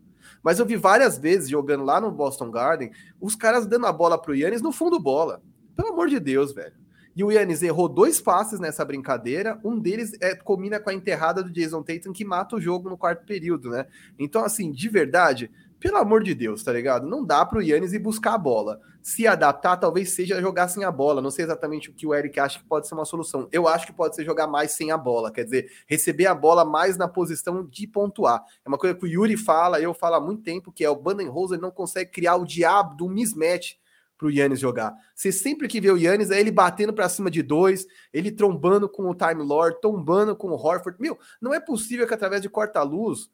Mas eu vi várias vezes jogando lá no Boston Garden, os caras dando a bola pro Yannis no fundo bola. Pelo amor de Deus, velho. E o Yannis errou dois passes nessa brincadeira. Um deles é, combina com a enterrada do Jason Tatum, que mata o jogo no quarto período, né? Então, assim, de verdade, pelo amor de Deus, tá ligado? Não dá pro Yannis ir buscar a bola. Se adaptar, talvez seja jogar sem a bola. Não sei exatamente o que o Eric acha que pode ser uma solução. Eu acho que pode ser jogar mais sem a bola, quer dizer, receber a bola mais na posição de pontuar. É uma coisa que o Yuri fala, eu falo há muito tempo, que é o Bandenhauser não consegue criar o diabo do mismatch pro Yannis jogar. Você sempre que vê o Yannis, é ele batendo para cima de dois, ele trombando com o Time Lord, tombando com o Horford. Meu, não é possível que através de corta-luz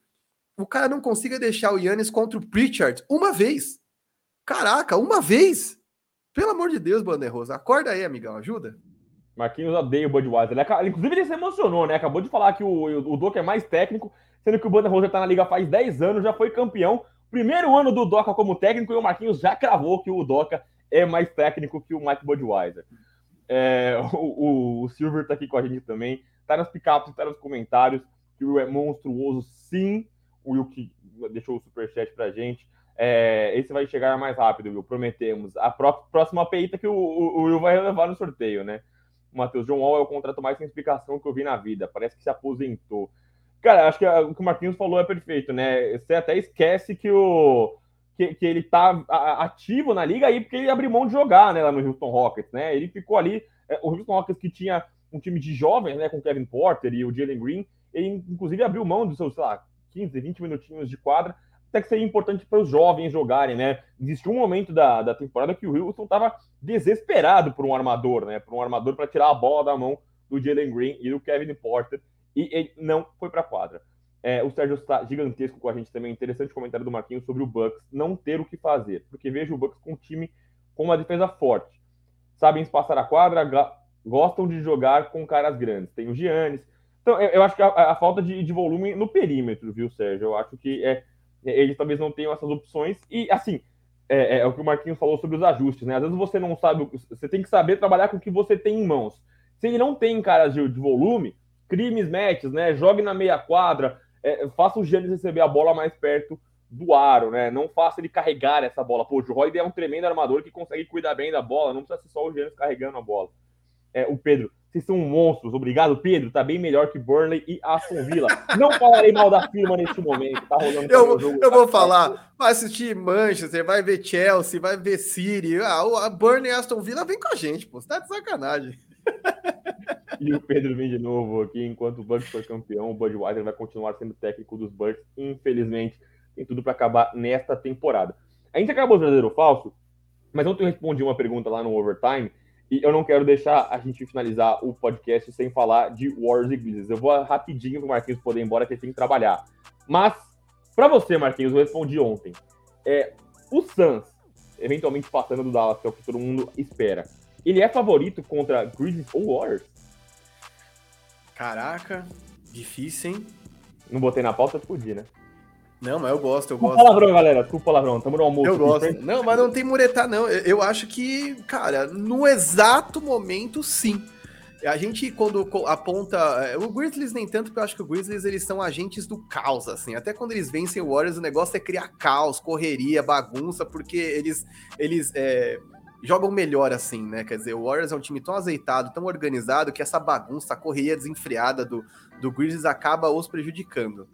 o cara não consiga deixar o Yannis contra o Pritchard uma vez. Caraca, uma vez! Pelo amor de Deus, Banderosa, acorda aí, amigão, ajuda. Marquinhos odeia o Budweiser. Ele, inclusive, ele se emocionou, né? Acabou de falar que o, o Doca é mais técnico, sendo que o Banderosa tá na liga faz 10 anos, já foi campeão. Primeiro ano do Doca como técnico e o Marquinhos já cravou que o Doca é mais técnico que o Mike Budweiser. É, o, o, o, Silver tá aqui com a gente também. Tá nas picapes, tá nos comentários. Que o é monstruoso, sim o Will que deixou o superchat pra gente. É, esse vai chegar mais rápido, Will, prometemos. A próxima peita que o, o, Will vai levar no sorteio, né? Matheus, John Wall é o contrato mais sem explicação que eu vi na vida. Parece que se aposentou. Cara, acho que o que o Marquinhos falou é perfeito, né? Você até esquece que o que, que ele tá ativo na liga aí porque ele abriu mão de jogar, né, lá no Houston Rockets, né? Ele ficou ali, é, o Houston Rockets que tinha um time de jovens, né, com Kevin Porter e o Jalen Green, ele inclusive abriu mão dos seus, sei lá, 15, 20 minutinhos de quadra, até que seria importante para os jovens jogarem, né? Existiu um momento da, da temporada que o Wilson estava desesperado por um armador, né? Por um armador para tirar a bola da mão do Jalen Green e do Kevin Porter, e ele não foi para a quadra. É, o Sérgio está gigantesco com a gente também. Interessante comentário do Marquinhos sobre o Bucks não ter o que fazer, porque vejo o Bucks com um time com uma defesa forte. Sabem espaçar a quadra, gostam de jogar com caras grandes. Tem o Giannis, então, eu, eu acho que a, a falta de, de, volume no perímetro, viu, Sérgio? Eu acho que é, eles talvez não tenham essas opções. E, assim, é, é, é, o que o Marquinhos falou sobre os ajustes, né? Às vezes você não sabe, você tem que saber trabalhar com o que você tem em mãos. Se ele não tem caras de, de volume, crimes matches, né? Jogue na meia quadra, é, faça o Giannis receber a bola mais perto do aro, né? Não faça ele carregar essa bola. Pô, o Roy é um tremendo armador que consegue cuidar bem da bola, não precisa ser só o Giannis carregando a bola. É, o Pedro, vocês são monstros. Obrigado, Pedro. Tá bem melhor que Burnley e Aston Villa. Não falarei mal da firma neste momento. Tá rolando eu, jogo, eu vou falar. Vai assistir Manchester, vai ver Chelsea, vai ver City. Ah, a Burnley e Aston Villa vem com a gente, pô. Você tá de sacanagem. E o Pedro vem de novo aqui. Enquanto o Bucks for campeão, o Budweiser vai continuar sendo técnico dos Bucks. Infelizmente, tem tudo para acabar nesta temporada. A gente acabou o verdadeiro ou falso, mas ontem eu respondi uma pergunta lá no Overtime e eu não quero deixar a gente finalizar o podcast sem falar de Warriors e Grizzlies. Eu vou rapidinho para o Marquinhos poder ir embora, que ele tem que trabalhar. Mas, para você, Marquinhos, eu respondi ontem. É, o Suns, eventualmente passando do Dallas, que é o que todo mundo espera, ele é favorito contra Grizzlies ou Warriors? Caraca, difícil, hein? Não botei na pauta, fudi, né? Não, mas eu gosto, eu Desculpa gosto. palavrão, galera. Desculpa palavrão. Tamo no almoço. Eu gosto. frente. Não, mas não tem muretar, não. Eu, eu acho que, cara, no exato momento, sim. A gente, quando aponta. é, O Grizzlies nem tanto, porque eu acho que o Grizzlies eles são agentes do caos, assim. Até quando eles vencem o Warriors, o negócio é criar caos, correria, bagunça, porque eles, eles é, jogam melhor, assim, né? Quer dizer, o Warriors é um time tão azeitado, tão organizado, que essa bagunça, a correria desenfreada do, do Grizzlies acaba os prejudicando.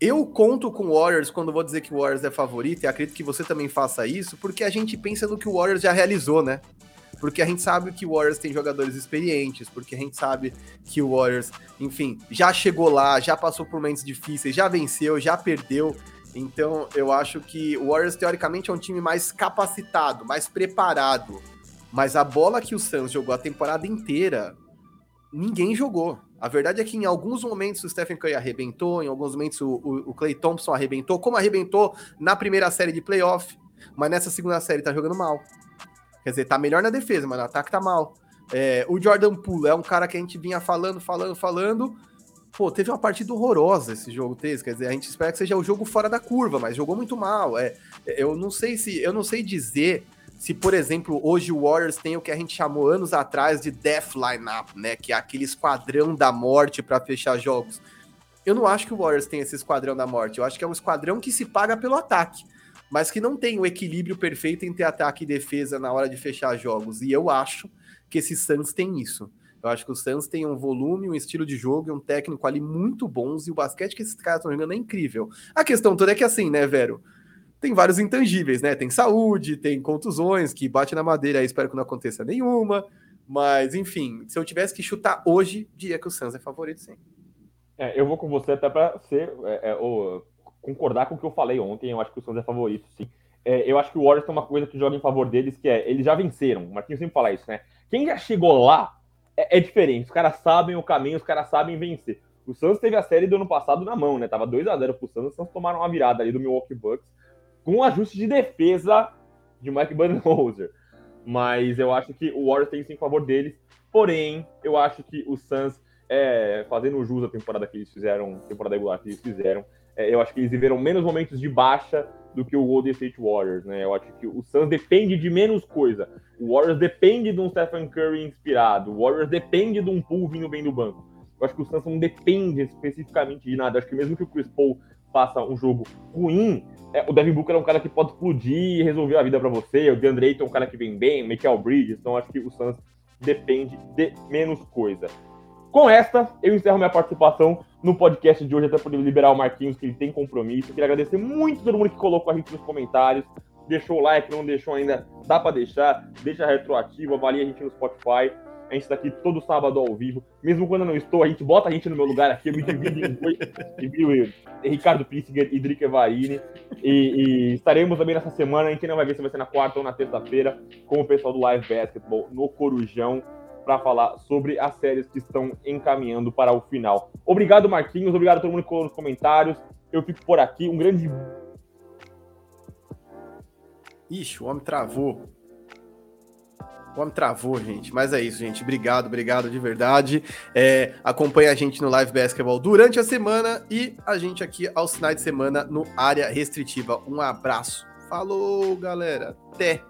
Eu conto com o Warriors quando vou dizer que o Warriors é favorito, e acredito que você também faça isso, porque a gente pensa no que o Warriors já realizou, né? Porque a gente sabe que o Warriors tem jogadores experientes, porque a gente sabe que o Warriors, enfim, já chegou lá, já passou por momentos difíceis, já venceu, já perdeu. Então, eu acho que o Warriors, teoricamente, é um time mais capacitado, mais preparado. Mas a bola que o Suns jogou a temporada inteira, ninguém jogou. A verdade é que em alguns momentos o Stephen Curry arrebentou, em alguns momentos o, o, o Clay Thompson arrebentou, como arrebentou na primeira série de playoff, mas nessa segunda série tá jogando mal. Quer dizer, tá melhor na defesa, mas no ataque tá mal. É, o Jordan Poole é um cara que a gente vinha falando, falando, falando. Pô, teve uma partida horrorosa esse jogo, Tez. Quer dizer, a gente espera que seja o jogo fora da curva, mas jogou muito mal. É, eu não sei se, eu não sei dizer se, por exemplo, hoje o Warriors tem o que a gente chamou anos atrás de Death Lineup, né? Que é aquele esquadrão da morte para fechar jogos. Eu não acho que o Warriors tem esse esquadrão da morte. Eu acho que é um esquadrão que se paga pelo ataque, mas que não tem o equilíbrio perfeito entre ataque e defesa na hora de fechar jogos. E eu acho que esse Suns tem isso. Eu acho que o Suns tem um volume, um estilo de jogo e um técnico ali muito bons, e o basquete que esses caras estão jogando é incrível. A questão toda é que assim, né, Vero? Tem vários intangíveis, né? Tem saúde, tem contusões, que bate na madeira, espero que não aconteça nenhuma. Mas, enfim, se eu tivesse que chutar hoje, diria que o Suns é favorito, sim. É, eu vou com você até para ser é, é, concordar com o que eu falei ontem. Eu acho que o Suns é favorito, sim. É, eu acho que o Warriors tem uma coisa que joga em favor deles, que é eles já venceram. O Marquinhos sempre fala isso, né? Quem já chegou lá é, é diferente. Os caras sabem o caminho, os caras sabem vencer. O Suns teve a série do ano passado na mão, né? Tava 2 a 0 pro Suns, os Suns tomaram uma virada ali do Milwaukee Bucks com um ajuste de defesa de Mike Budenholzer. Mas eu acho que o Warriors tem isso em favor deles. Porém, eu acho que o Suns, é, fazendo jus à temporada que eles fizeram, temporada regular que eles fizeram, é, eu acho que eles viveram menos momentos de baixa do que o Golden State Warriors, né? Eu acho que o Suns depende de menos coisa. O Warriors depende de um Stephen Curry inspirado. O Warriors depende de um Poole vindo bem do banco. Eu acho que o Suns não depende especificamente de nada. Eu acho que mesmo que o Chris Paul faça um jogo ruim, é, o Devin Booker é um cara que pode explodir e resolver a vida para você. O DeAndre é um cara que vem bem, o Michael Bridges. Então acho que o Suns depende de menos coisa. Com esta, eu encerro minha participação no podcast de hoje, até poder liberar o Marquinhos, que ele tem compromisso. Eu queria agradecer muito todo mundo que colocou a gente nos comentários, deixou o like, não deixou ainda, dá para deixar, deixa retroativo, avalia a gente no Spotify. A gente tá aqui todo sábado ao vivo. Mesmo quando eu não estou, a gente bota a gente no meu lugar aqui. Eu me divido em dois. Ricardo Pissinger e Drica Evarini. E, estaremos também nessa semana. A gente não vai ver se vai ser na quarta ou na terça-feira com o pessoal do Live Basketball no Corujão para falar sobre as séries que estão encaminhando para o final. Obrigado, Marquinhos. Obrigado a todo mundo que nos comentários. Eu fico por aqui. Um grande. Ixi, o homem travou. O homem travou, gente. Mas é isso, gente. Obrigado, obrigado de verdade. É, acompanha a gente no Live Basketball durante a semana e a gente aqui aos finais de semana no Área Restritiva. Um abraço. Falou, galera. Até.